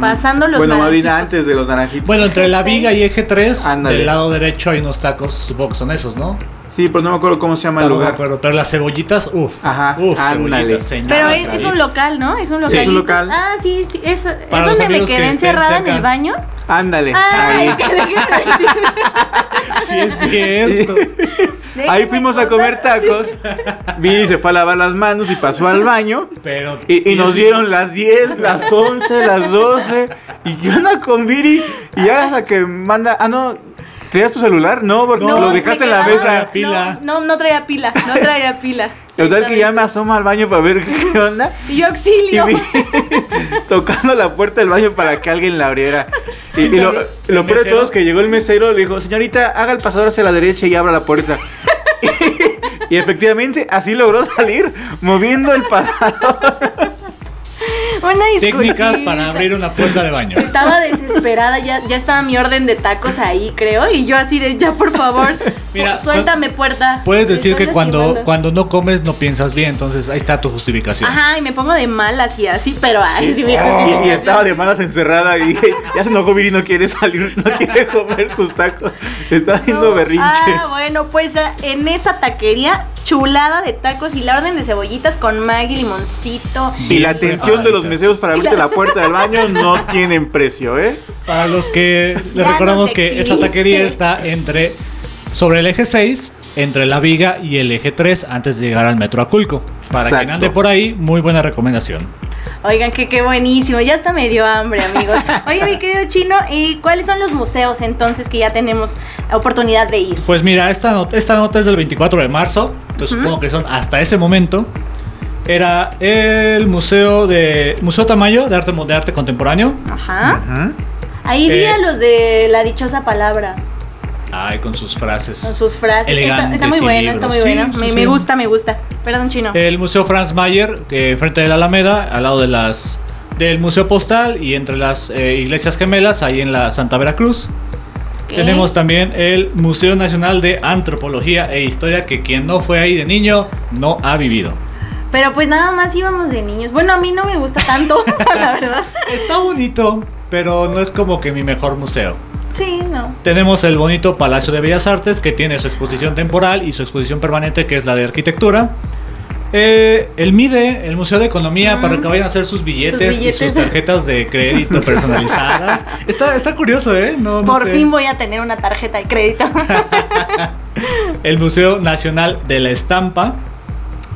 Pasando los Bueno, más bien antes de los naranjitos. Bueno, entre la Viga y Eje 3, Ándale. del lado derecho hay unos tacos, supongo que son esos, ¿no? Sí, pero no me acuerdo cómo se llama el Tampoco me lugar. acuerdo, pero las cebollitas, uff. Ajá, Uff, ándale. cebollitas, señoras, Pero es, es un cebollitas. local, ¿no? Es un Sí, local. es un local. Ah, sí, sí. Es, es Para los donde me amigos que quedé estén encerrada en cerca. el baño. Ándale. Ay, ahí. que déjenme decir. Sí, es cierto. Ahí fuimos a comer tacos. Viri se fue a lavar las manos y pasó al baño. Pero. Y, y nos dieron las 10, las 11, las 12. ¿Y qué onda con Viri? Y ya hasta que manda. Ah, no. ¿Traías tu celular? No, porque No, lo dejaste en la mesa. Pila. No, no, no traía pila, no traía pila. Total que ya me asoma al baño para ver qué onda. Y yo Y auxilio. vi tocando la puerta del baño para que alguien la abriera. Y, y lo, lo peor de todo es que llegó el mesero, le dijo, señorita, haga el pasador hacia la derecha y abra la puerta. y efectivamente así logró salir, moviendo el pasador. Una Técnicas para abrir una puerta de baño. Estaba desesperada, ya, ya estaba mi orden de tacos ahí, creo. Y yo así de, ya por favor, Mira, suéltame puerta. Puedes decir que cuando, cuando no comes no piensas bien, entonces ahí está tu justificación. Ajá, y me pongo de malas y así, pero ay, sí, mi Y, y justificación. estaba de malas encerrada y dije, ya se enojó Viri, no quiere salir, no quiere comer sus tacos. Está haciendo No, berrinche. Ah, bueno, pues ah, en esa taquería, chulada de tacos y la orden de cebollitas con Maggi, limoncito. Y la atención de los preparaditas. Para abrirte la puerta del baño no tienen precio, ¿eh? Para los que les Ya recordamos que esa exhibiste. taquería está entre sobre el eje 6, entre la Viga y el eje 3 antes de llegar al metro Aculco. Para quien Exacto. ande por ahí, muy buena recomendación. Oigan, que qué buenísimo, ya hasta me dio hambre, amigos. Oye, mi querido chino, ¿y cuáles son los museos entonces que ya tenemos oportunidad de ir? Pues mira, esta nota, esta nota es del 24 de marzo, entonces supongo que son hasta ese momento. Era el museo de Museo Tamayo de arte de arte contemporáneo. Ajá. Ahí vi Eh, a los de la dichosa palabra, Ay, con sus frases. con sus frases. Está, elegantes está muy y bueno, está muy bueno. Sí, me, sí, me sí. gusta, me gusta. Perdón, chino. El Museo Franz Mayer, que frente de la Alameda, al lado de las del Museo Postal y entre las eh, iglesias gemelas, ahí en la Santa Veracruz. Ok. Tenemos también el Museo Nacional de Antropología e Historia, que quien no fue ahí de niño no ha vivido. Pero pues nada más íbamos de niños. Bueno, a mí no me gusta tanto, la verdad. Está bonito, pero no es como que mi mejor museo. Sí, no. Tenemos el bonito Palacio de Bellas Artes, que tiene su exposición temporal y su exposición permanente, que es la de arquitectura. Eh, el MIDE, el Museo de Economía, para que vayan a hacer sus billetes, y sus tarjetas de crédito personalizadas. está, está curioso, ¿eh? Por fin voy a tener una tarjeta de crédito. el Museo Nacional de la Estampa.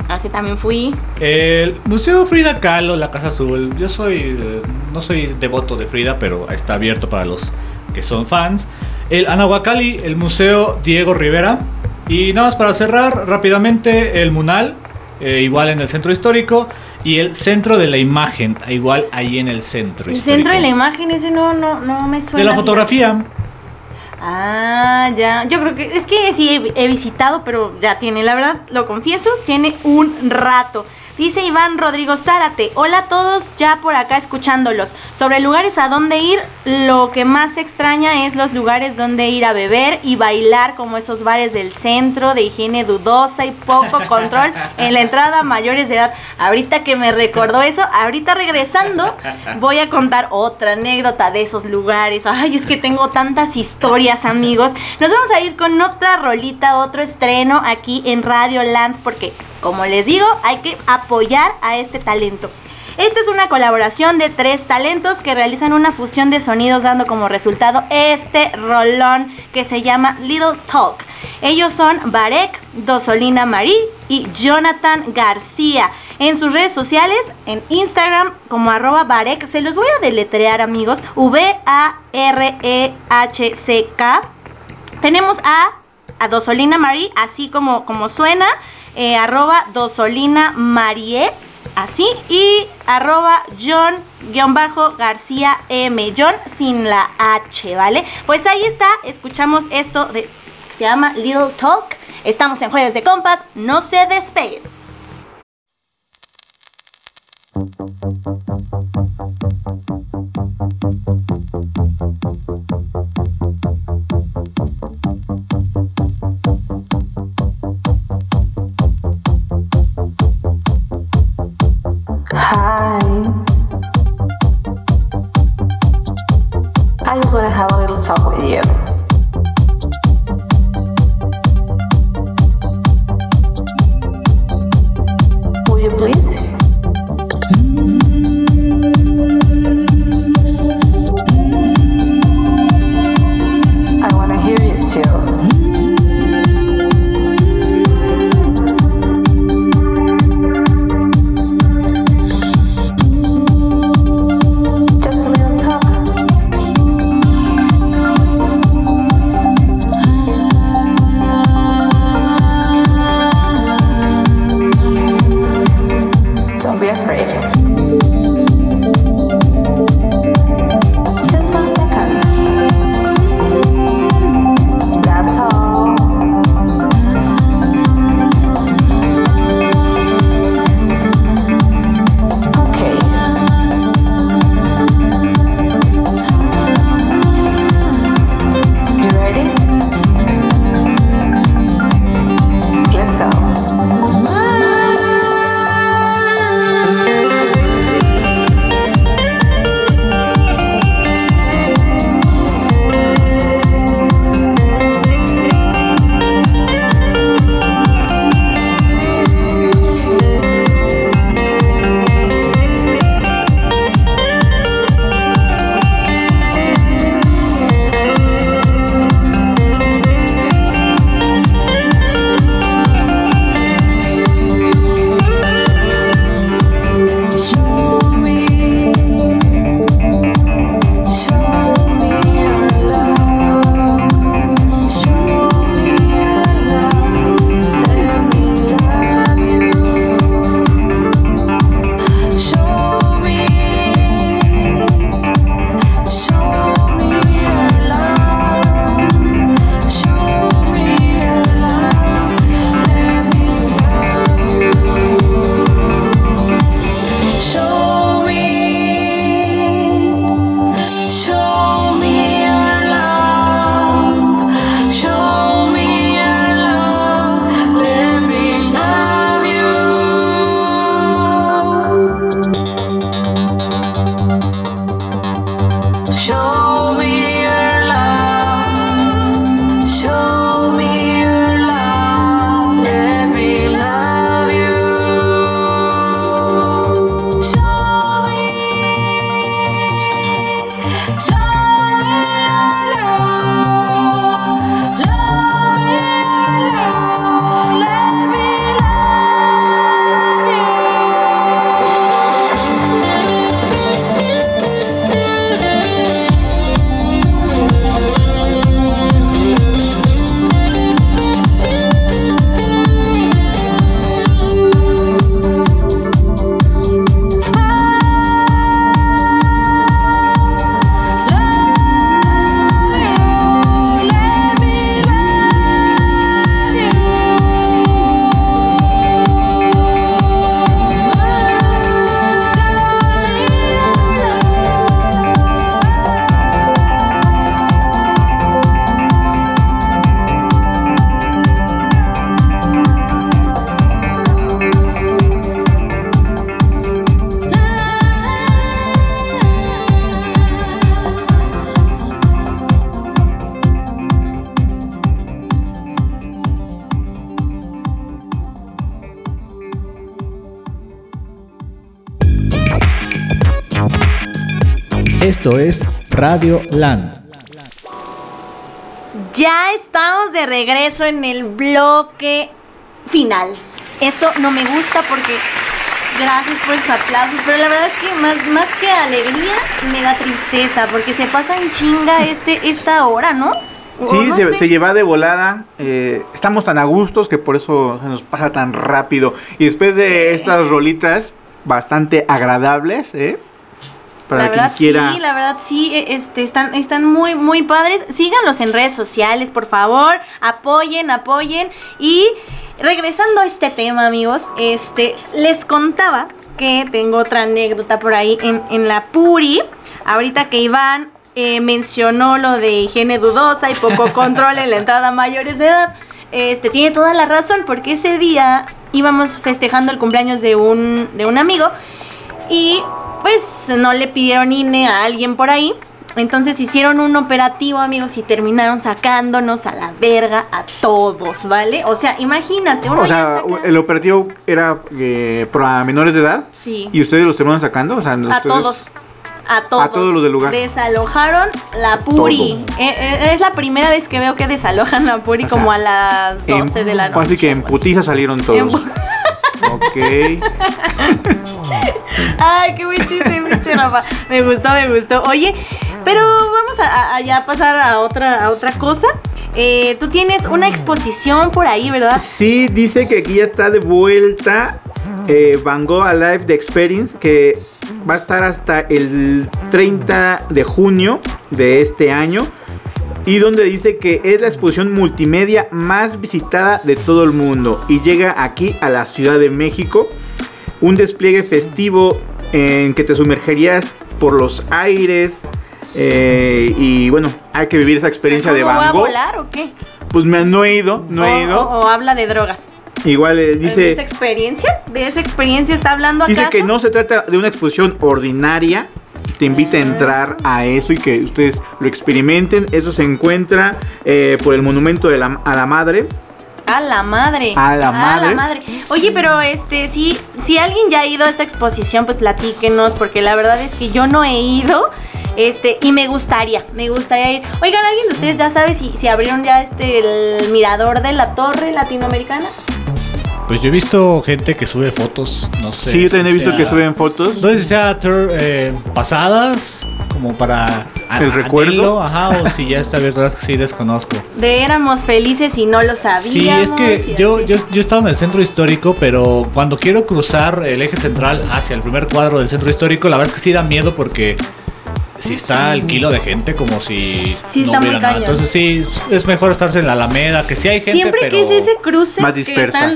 Así también fui. El Museo Frida Kahlo, la Casa Azul. Yo soy, eh, no soy devoto de Frida, pero está abierto para los que son fans. El Anahuacali, el Museo Diego Rivera. Y nada más para cerrar rápidamente, el Munal, eh, igual en el centro histórico. Y el centro de la imagen, igual ahí en el centro el centro de la imagen, ese no, no, no me suena. De la fotografía. Ah, ya. Yo creo que es que sí he, visitado, pero ya tiene, la verdad, lo confieso, tiene un rato. Dice Iván Rodrigo Zárate, hola a todos, ya por acá escuchándolos. Sobre lugares a dónde ir, lo que más extraña es los lugares donde ir a beber y bailar, como esos bares del centro, de higiene dudosa y poco control en la entrada a mayores de edad. Ahorita que me recordó eso, ahorita regresando, voy a contar otra anécdota de esos lugares. Ay, es que tengo tantas historias, amigos. Nos vamos a ir con otra rolita, otro estreno aquí en Radio Land, porque como les digo, hay que apoyar a este talento. Esta es una colaboración de tres talentos que realizan una fusión de sonidos dando como resultado este rolón que se llama Little Talk. Ellos son Barek, Dosolina Marie y Jonathan García. En sus redes sociales, en Instagram como arroba Barek, se los voy a deletrear amigos, V-A-R-E-H-C-K. Tenemos a, a Dosolina Marie, así como, como suena eh, arroba dosolina marie, así, y arroba John-García M, John sin la H, ¿vale? Pues ahí está, escuchamos esto de, se llama Little Talk, estamos en Jueves de Compas, no se despeguen. Esto es Radio Land. Ya estamos de regreso en el bloque final. Esto no me gusta porque gracias por sus aplausos, pero la verdad es que más, más que alegría me da tristeza porque se pasa en chinga este, esta hora, ¿no? Sí, se, lleva de volada. Eh, estamos tan a gustos que por eso se nos pasa tan rápido. Y después de estas rolitas bastante agradables, ¿eh? Para la verdad quiera. sí, la verdad sí, e, este, están, están muy, muy padres. Síganlos en redes sociales, por favor. Apoyen, apoyen. Y regresando a este tema, amigos, este, les contaba que tengo otra anécdota por ahí en, en la Puri. Ahorita que Iván eh, mencionó lo de higiene dudosa y poco control en la entrada a mayores de edad. Este, tiene toda la razón, porque ese día íbamos festejando el cumpleaños de un, de un amigo y pues no le pidieron INE a alguien por ahí. Entonces hicieron un operativo, amigos, y terminaron sacándonos a la verga a todos, ¿vale? O sea, imagínate. o sea, el operativo era eh, para menores de edad. Sí. ¿Y ustedes los terminaron sacando? O sea, a todos a todos. los del lugar. Desalojaron la Puri. Eh, eh, es la primera vez que veo que desalojan la Puri como a las 12 de la noche. Así que en putiza salieron todos. Ok. Ay, qué buen chiste, pinche Rafa. Me gustó, me gustó. Oye, pero vamos a, ya pasar a otra, a otra cosa. Eh, tú tienes una exposición por ahí, ¿verdad? Sí, dice que aquí ya está de vuelta eh, Van Gogh Alive The Experience, que va a estar hasta el 30 de junio de este año. Y donde dice que es la exposición multimedia más visitada de todo el mundo. Y llega aquí a la Ciudad de México. Un despliegue festivo en que te sumergerías por los aires. Eh, y bueno, hay que vivir esa experiencia de Van Gogh. ¿Va a volar o qué? Pues me, no he ido, no he ido. o habla de drogas. Igual eh, dice. ¿De esa experiencia? ¿De esa experiencia está hablando acá? Dice que no se trata de una exposición ordinaria. Te invita a entrar a eso y que ustedes lo experimenten. Eso se encuentra eh, por el monumento de la, a la madre. A la madre. A la madre. A la madre. Oye, pero este, si, si alguien ya ha ido a esta exposición, pues platíquenos, porque la verdad es que yo no he ido. Este, y me gustaría, me gustaría ir. Oigan, ¿alguien de ustedes ya sabe si, si abrieron ya este el mirador de la torre latinoamericana? Pues yo he visto gente que sube fotos, no sé. Sí, yo también he visto que suben fotos. No sé si sea eh, pasadas, como para el recuerdo, ajá, o si ya está abierto, las que sí desconozco. De éramos felices y no lo sabíamos. Sí, es que yo, yo, yo he estado en el centro histórico, pero cuando quiero cruzar el eje central hacia el primer cuadro del centro histórico, la verdad es que sí da miedo porque si está el kilo de gente como si sí, no está hubiera nada. Entonces sí, es mejor estarse en la Alameda, que sí hay gente, Siempre que es ese cruce más dispersa.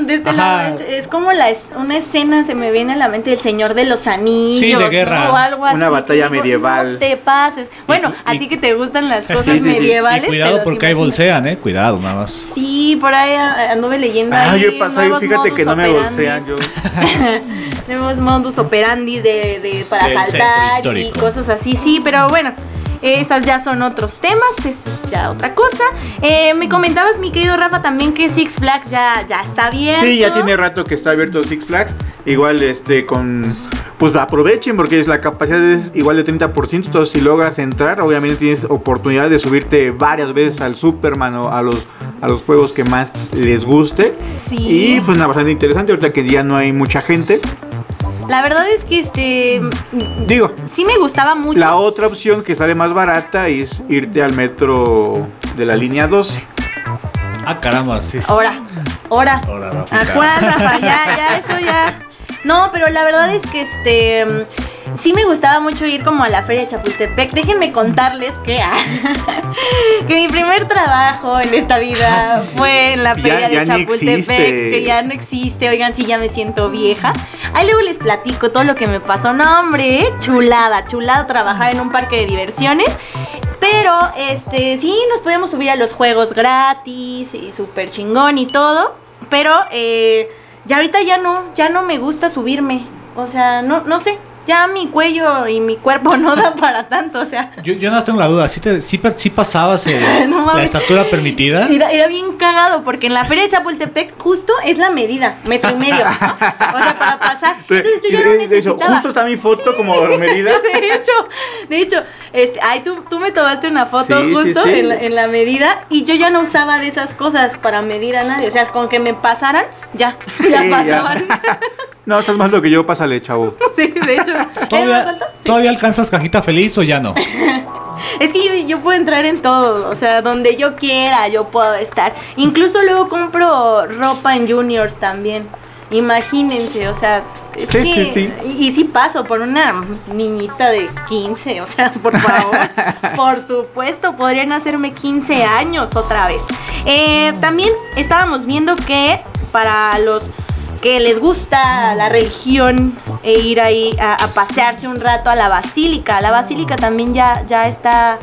es como la, una escena, se me viene a la mente, el Señor de los Anillos. Sí, de guerra. O algo así. Una batalla medieval. No te pases. Bueno, a ti que te gustan las cosas medievales. Y cuidado porque hay bolsean, ¿eh? Cuidado, nada más. Sí, por ahí anduve leyendo ah, ahí. yo pasé, fíjate que no me bolsean yo. Tenemos modus operandi de, de para saltar y cosas así. Sí, pero bueno. Esas ya son otros temas, eso es ya otra cosa. Eh, me comentabas, mi querido Rafa, también que Six Flags ya, ya está abierto. Sí, ya tiene rato que está abierto Six Flags. Igual este con pues aprovechen porque la capacidad es igual de 30%, entonces si logras entrar, obviamente tienes oportunidad de subirte varias veces al Superman o a los, a los juegos que más les guste. Sí. Y pues nada, bastante interesante, ahorita que ya no hay mucha gente. La verdad es que este. Digo. Sí me gustaba mucho. La otra opción que sale más barata es irte al metro de la línea 12. Ah, caramba, sí. Ahora, ahora. Ahora, ¿A cuál, Rafa? Ya, ya, eso ya. No, pero la verdad es que este sí me gustaba mucho ir como a la feria de Chapultepec. Déjenme contarles que, ah, que mi primer trabajo en esta vida ah, fue en la feria de Chapultepec, que ya no existe. Oigan, sí, ya me siento vieja. Ahí luego les platico todo lo que me pasó. No, hombre, chulada, chulada trabajar en un parque de diversiones. Pero, este, sí, nos podemos subir a los juegos gratis y súper chingón y todo. Pero, eh, ya ahorita ya no, ya no me gusta subirme. O sea, no, no sé, ya mi cuello y mi cuerpo no da para tanto, o sea. Yo, yo no tengo la duda, ¿sí, te, sí, pasabas eh, No la estatura permitida? Era, era bien cagado porque en la feria de Chapultepec justo es la medida, metro y medio. O sea, para pasar. Entonces yo ya no eso, necesitaba. Justo está mi foto como medida. De hecho, de hecho, este, ay, tú, tú me tomaste una foto Sí, justo sí. En, la, en la medida y yo ya no usaba de esas cosas para medir a nadie. O sea, con que me pasaran, ya, ya Sí, pasaban. No, estás más lo que yo, pásale, chavo. sí, de hecho. ¿Es más ¿Todavía. ¿Todavía alcanzas cajita feliz o ya no? Es que yo, yo puedo entrar en todo, o sea, donde yo quiera, yo puedo estar. Incluso luego compro ropa en juniors también. Imagínense, o sea, es Sí, que- sí, sí. Y, y sí paso por una niñita de 15, o sea, por favor. por supuesto, podrían hacerme 15 años otra vez. Eh, también estábamos viendo que para los que les gusta la religión e ir ahí a, a pasearse un rato a la basílica. La basílica también ya, ya está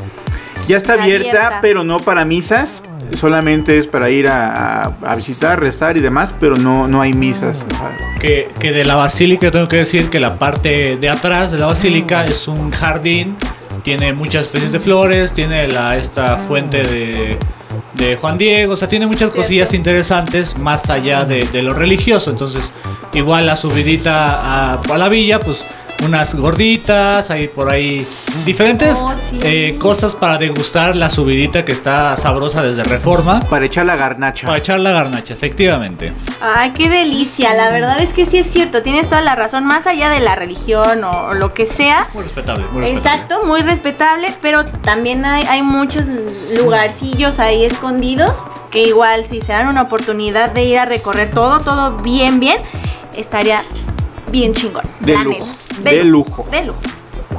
Ya está abierta, Abierta. pero no para misas. Solamente es para ir a, a- visitar, rezar y demás, pero no, no hay misas. sea, Que, que de la basílica tengo que decir que la parte de atrás de la basílica es un jardín, tiene muchas especies de flores, tiene la, esta fuente de, de Juan Diego, o sea, tiene muchas cosillas interesantes más allá de, de lo religioso. Entonces, igual la subidita a, a la villa, pues unas gorditas, hay por ahí diferentes Oh, sí. eh, cosas para degustar la subidita que está sabrosa desde Reforma. para echar la garnacha. Para echar la garnacha, efectivamente. Ay, qué delicia. La verdad es que sí es cierto. Tienes toda la razón. Más allá de la religión o, o lo que sea. Muy respetable. Muy respetable. Exacto, muy respetable. Pero también hay, hay muchos lugarcillos ahí escondidos. Que igual si se dan una oportunidad de ir a recorrer todo, todo bien, bien. Estaría bien chingón. De la lujo, de lujo. De lujo.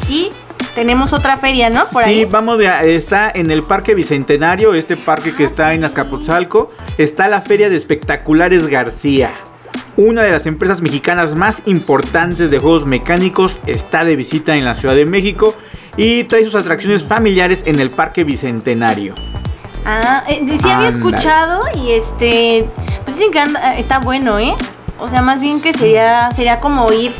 Y tenemos otra feria, ¿no? Por sí, ahí. vamos, vea, está en el Parque Bicentenario, este parque que está en Azcapotzalco, está la Feria de Espectaculares García. Una de las empresas mexicanas más importantes de juegos mecánicos está de visita en la Ciudad de México y trae sus atracciones familiares en el Parque Bicentenario. Ah, eh, sí había escuchado y este, pues dicen que anda- está bueno, ¿eh? O sea, más bien que sería, sería como ir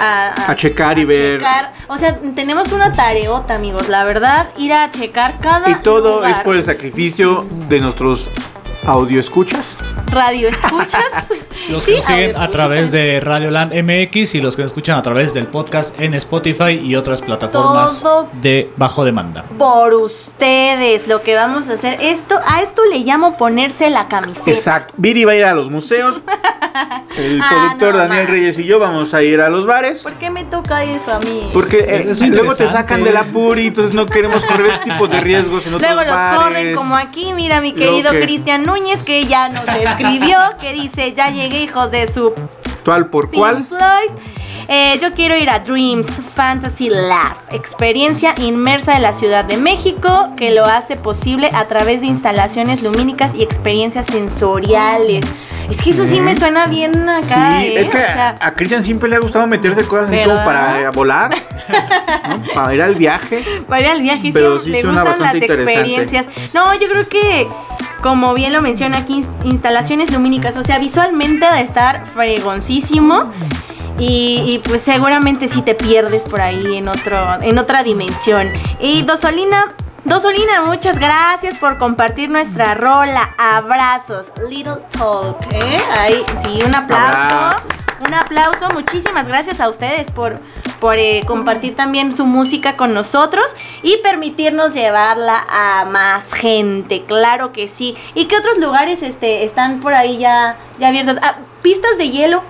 a, A checar y ver. checar. O sea, tenemos una tareota, amigos, la verdad, ir a checar cada Y todo es por el sacrificio de nuestros audio escuchas. radio escuchas. Los que Sí, nos siguen a través de Radio Land MX y los que nos escuchan a través del podcast en Spotify y otras plataformas Todo. de bajo demanda. Por ustedes, lo que vamos a hacer, esto, a esto le llamo ponerse la camiseta. Exacto. Viri va a ir a los museos. El Ah, productor no, Daniel. Reyes y yo vamos a ir a los bares. ¿Por qué me toca eso a mí? Porque eh, Es- luego te sacan de la puri, entonces no queremos correr ese tipo de riesgos en otros Luego los bares. corren como aquí, mira mi querido que- Cristian Núñez que ya nos escribió, que dice, ya llegué hijos de su ¿Cuál por Pink cuál? Floyd. Eh, yo quiero ir a Dreams Fantasy Lab, experiencia inmersa en la Ciudad de México que lo hace posible a través de instalaciones lumínicas y experiencias sensoriales. Es que eso sí me suena bien acá. Sí, ¿eh? es que O sea, a, Cristian siempre le ha gustado meterse cosas así como para eh, volar, ¿no? para ir al viaje. para ir al viaje, Pero sí, sí le suena gustan las experiencias. No, yo creo que, como bien lo menciona aquí, ins- instalaciones lumínicas, o sea, visualmente de estar fregoncísimo. Y, y, pues seguramente sí te pierdes por ahí en otro, en otra dimensión. Y Dosolina, Dosolina, muchas gracias por compartir nuestra rola. Abrazos, Little Talk. ¿eh? Ahí, sí, un aplauso. Un aplauso, muchísimas gracias a ustedes por, por eh, compartir también su música con nosotros y permitirnos llevarla a más gente, claro que sí. ¿Y qué otros lugares este, están por ahí ya, ya abiertos? Ah, pistas de hielo.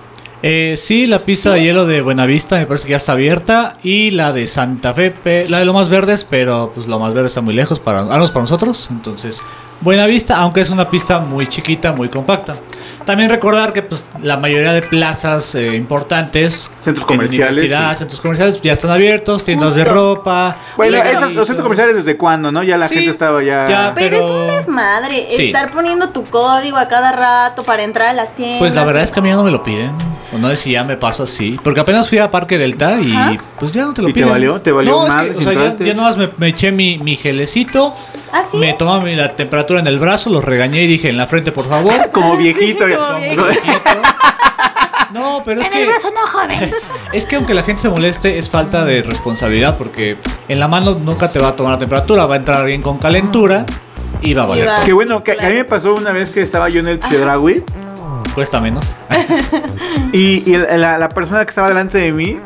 Eh, sí, la pista de hielo de Buenavista me parece que ya está abierta y la de Santa Fe, la de Lomas Verdes, pero pues Lomas Verdes está muy lejos para, para nosotros, entonces Buenavista, aunque es una pista muy chiquita, muy compacta. También recordar que pues la mayoría de plazas eh, importantes, Centros en comerciales, sí. centros comerciales ya están abiertos, tiendas de ropa. Bueno, esas- los centros comerciales desde cuándo, ¿no? Ya la Sí, gente estaba ya... ya, Pero, Pero- es un desmadre Sí. estar poniendo tu código a cada rato para entrar a las tiendas. Pues la verdad es que a mí ya no me lo piden. No sé si ya me paso así. Porque apenas fui a Parque Delta y Ajá. pues ya no te lo ¿Y te piden. valió? ¿Te valió no, es madre que, si o sea, ya, nomás me, me eché mi, mi gelecito. ¿Ah, sí? Me tomaba la temperatura en el brazo, los regañé y dije en la frente, por favor. Como viejito. como como- viejito. No, pero es en que. el brazo no, joven. Es que aunque la gente se moleste, es falta de responsabilidad porque en la mano nunca te va a tomar la temperatura, va a entrar bien con calentura y va a valer todo. Qué bueno, que, a mí me pasó una vez que estaba yo en el Chedraui Cuesta menos. y, y la, la persona que estaba delante de mí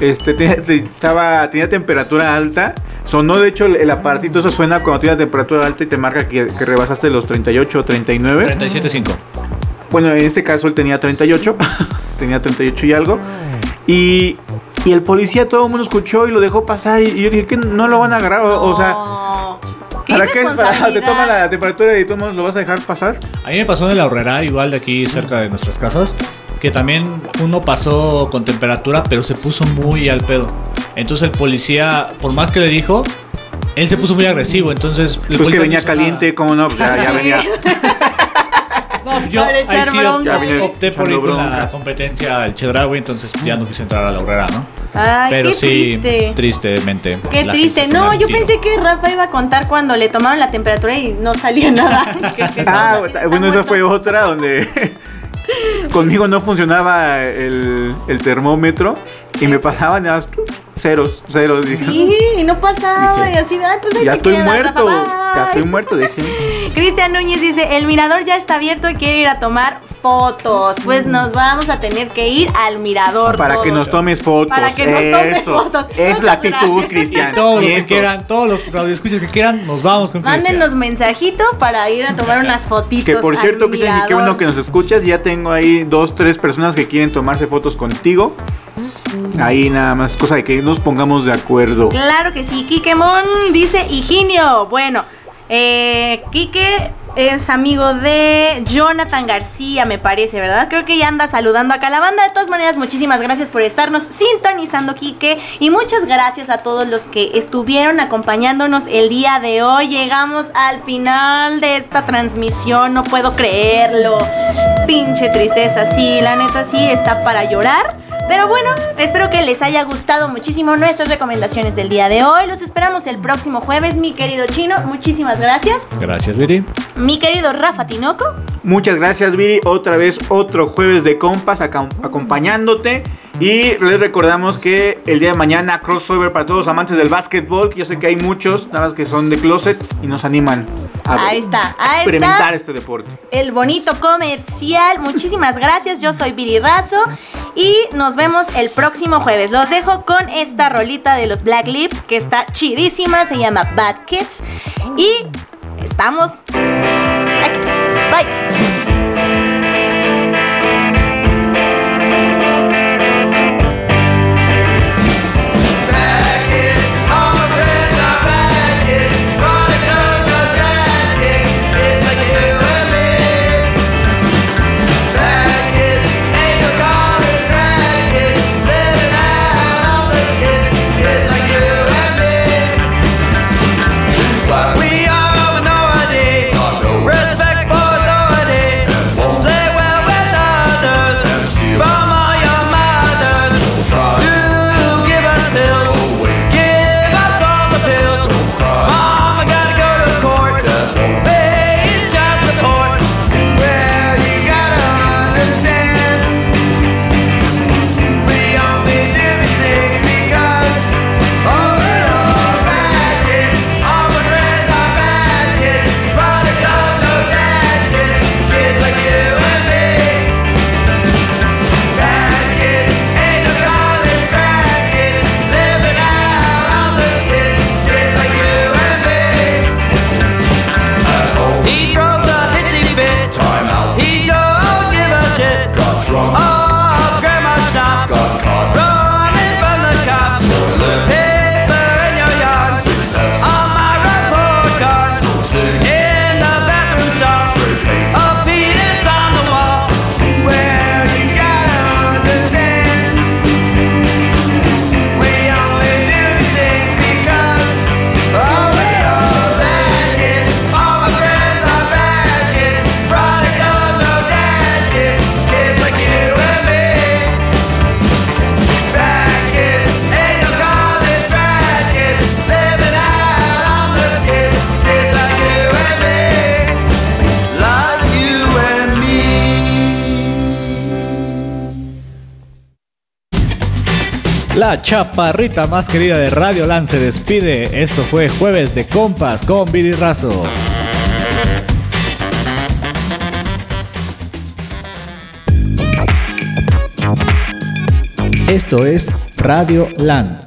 este, tenía, te- estaba, tenía temperatura alta. Sonó, de hecho, el, el aparatito eso suena cuando tienes temperatura alta y te marca que, que rebasaste los 38 o 39. 37.5. Bueno, en este caso él tenía 38, tenía 38 y algo. Y, y el policía todo el mundo escuchó y lo dejó pasar. Y, y yo dije que no lo van a agarrar. O, o sea, No. ¿Qué ¿para qué? ¿Para, te irresponsabilidad? toma la temperatura y tú no lo vas a dejar pasar? A mí me pasó en la horrera, igual de aquí cerca de nuestras casas, que también uno pasó con temperatura, pero se puso muy al pedo. Entonces el policía, por más que le dijo, él se puso muy agresivo. Entonces, el Pues que venía caliente, ¿cómo no? Pues ya, ya venía. Nada. No, yo Para ahí echar sí bronca. Ya opté por ir echando con la competencia al Chedraui, entonces ya no quise entrar a la horrera, ¿no? Ay, pero qué sí, triste. tristemente. Qué la triste. gente se No, yo tiro. pensé que Rafa iba a contar cuando le tomaron la temperatura y no salía nada. Que- que Ah, estaba bueno, esa fue otra donde conmigo no funcionaba el, el termómetro y me pasaban ya ceros, ceros. dije, Sí, y no pasaba. Dije, y así, ay, pues ahí ya te estoy queda, muerto, ya estoy bye". muerto, dije. Cristian Núñez dice, el mirador ya está abierto y quiere ir a tomar fotos. Pues nos vamos a tener que ir al mirador. Para que nos tomes fotos. Para que nos tomes Eso. fotos. Es la actitud, gracias. Cristian. Todos los que quieran, todos los radioescuchas que quieran, nos vamos con Mándenos mensajito para ir a tomar unas fotitos. Que por cierto, Cristian, y qué bueno que nos escuchas. Ya tengo ahí dos, tres personas que quieren tomarse fotos contigo. Ahí nada más, cosa de que nos pongamos de acuerdo. Claro que sí, Kikemon dice Higinio. Bueno, eh, Kike es amigo de Jonathan García, me parece, ¿verdad? Creo que ya anda saludando acá a la banda. De todas maneras, muchísimas gracias por estarnos sintonizando, Kike. Y muchas gracias a todos los que estuvieron acompañándonos el día de hoy. Llegamos al final de esta transmisión, no puedo creerlo. Pinche tristeza, sí, la neta sí está para llorar. Pero bueno, espero que les haya gustado muchísimo nuestras recomendaciones del día de hoy. Los esperamos el próximo jueves, mi querido Chino. Muchísimas gracias. Gracias, Viri. Mi querido Rafa Tinoco. Muchas gracias, Viri. Otra vez otro jueves de compas acom- acompañándote. Y les recordamos que el día de mañana crossover para todos los amantes del básquetbol. que Yo sé que hay muchos, nada más que son de closet y nos animan a Ahí está, ahí experimentar está. este deporte. El bonito comercial. Muchísimas gracias. Yo soy Viri Razo. Y nos vemos el próximo jueves. Los dejo con esta rolita de los Black Lips que está chidísima. Se llama Bad Kids. Y estamos aquí. Bye. Chaparrita más querida de Radio Land se despide. Esto fue Jueves de Compas con Billy Razo. Esto es Radio Land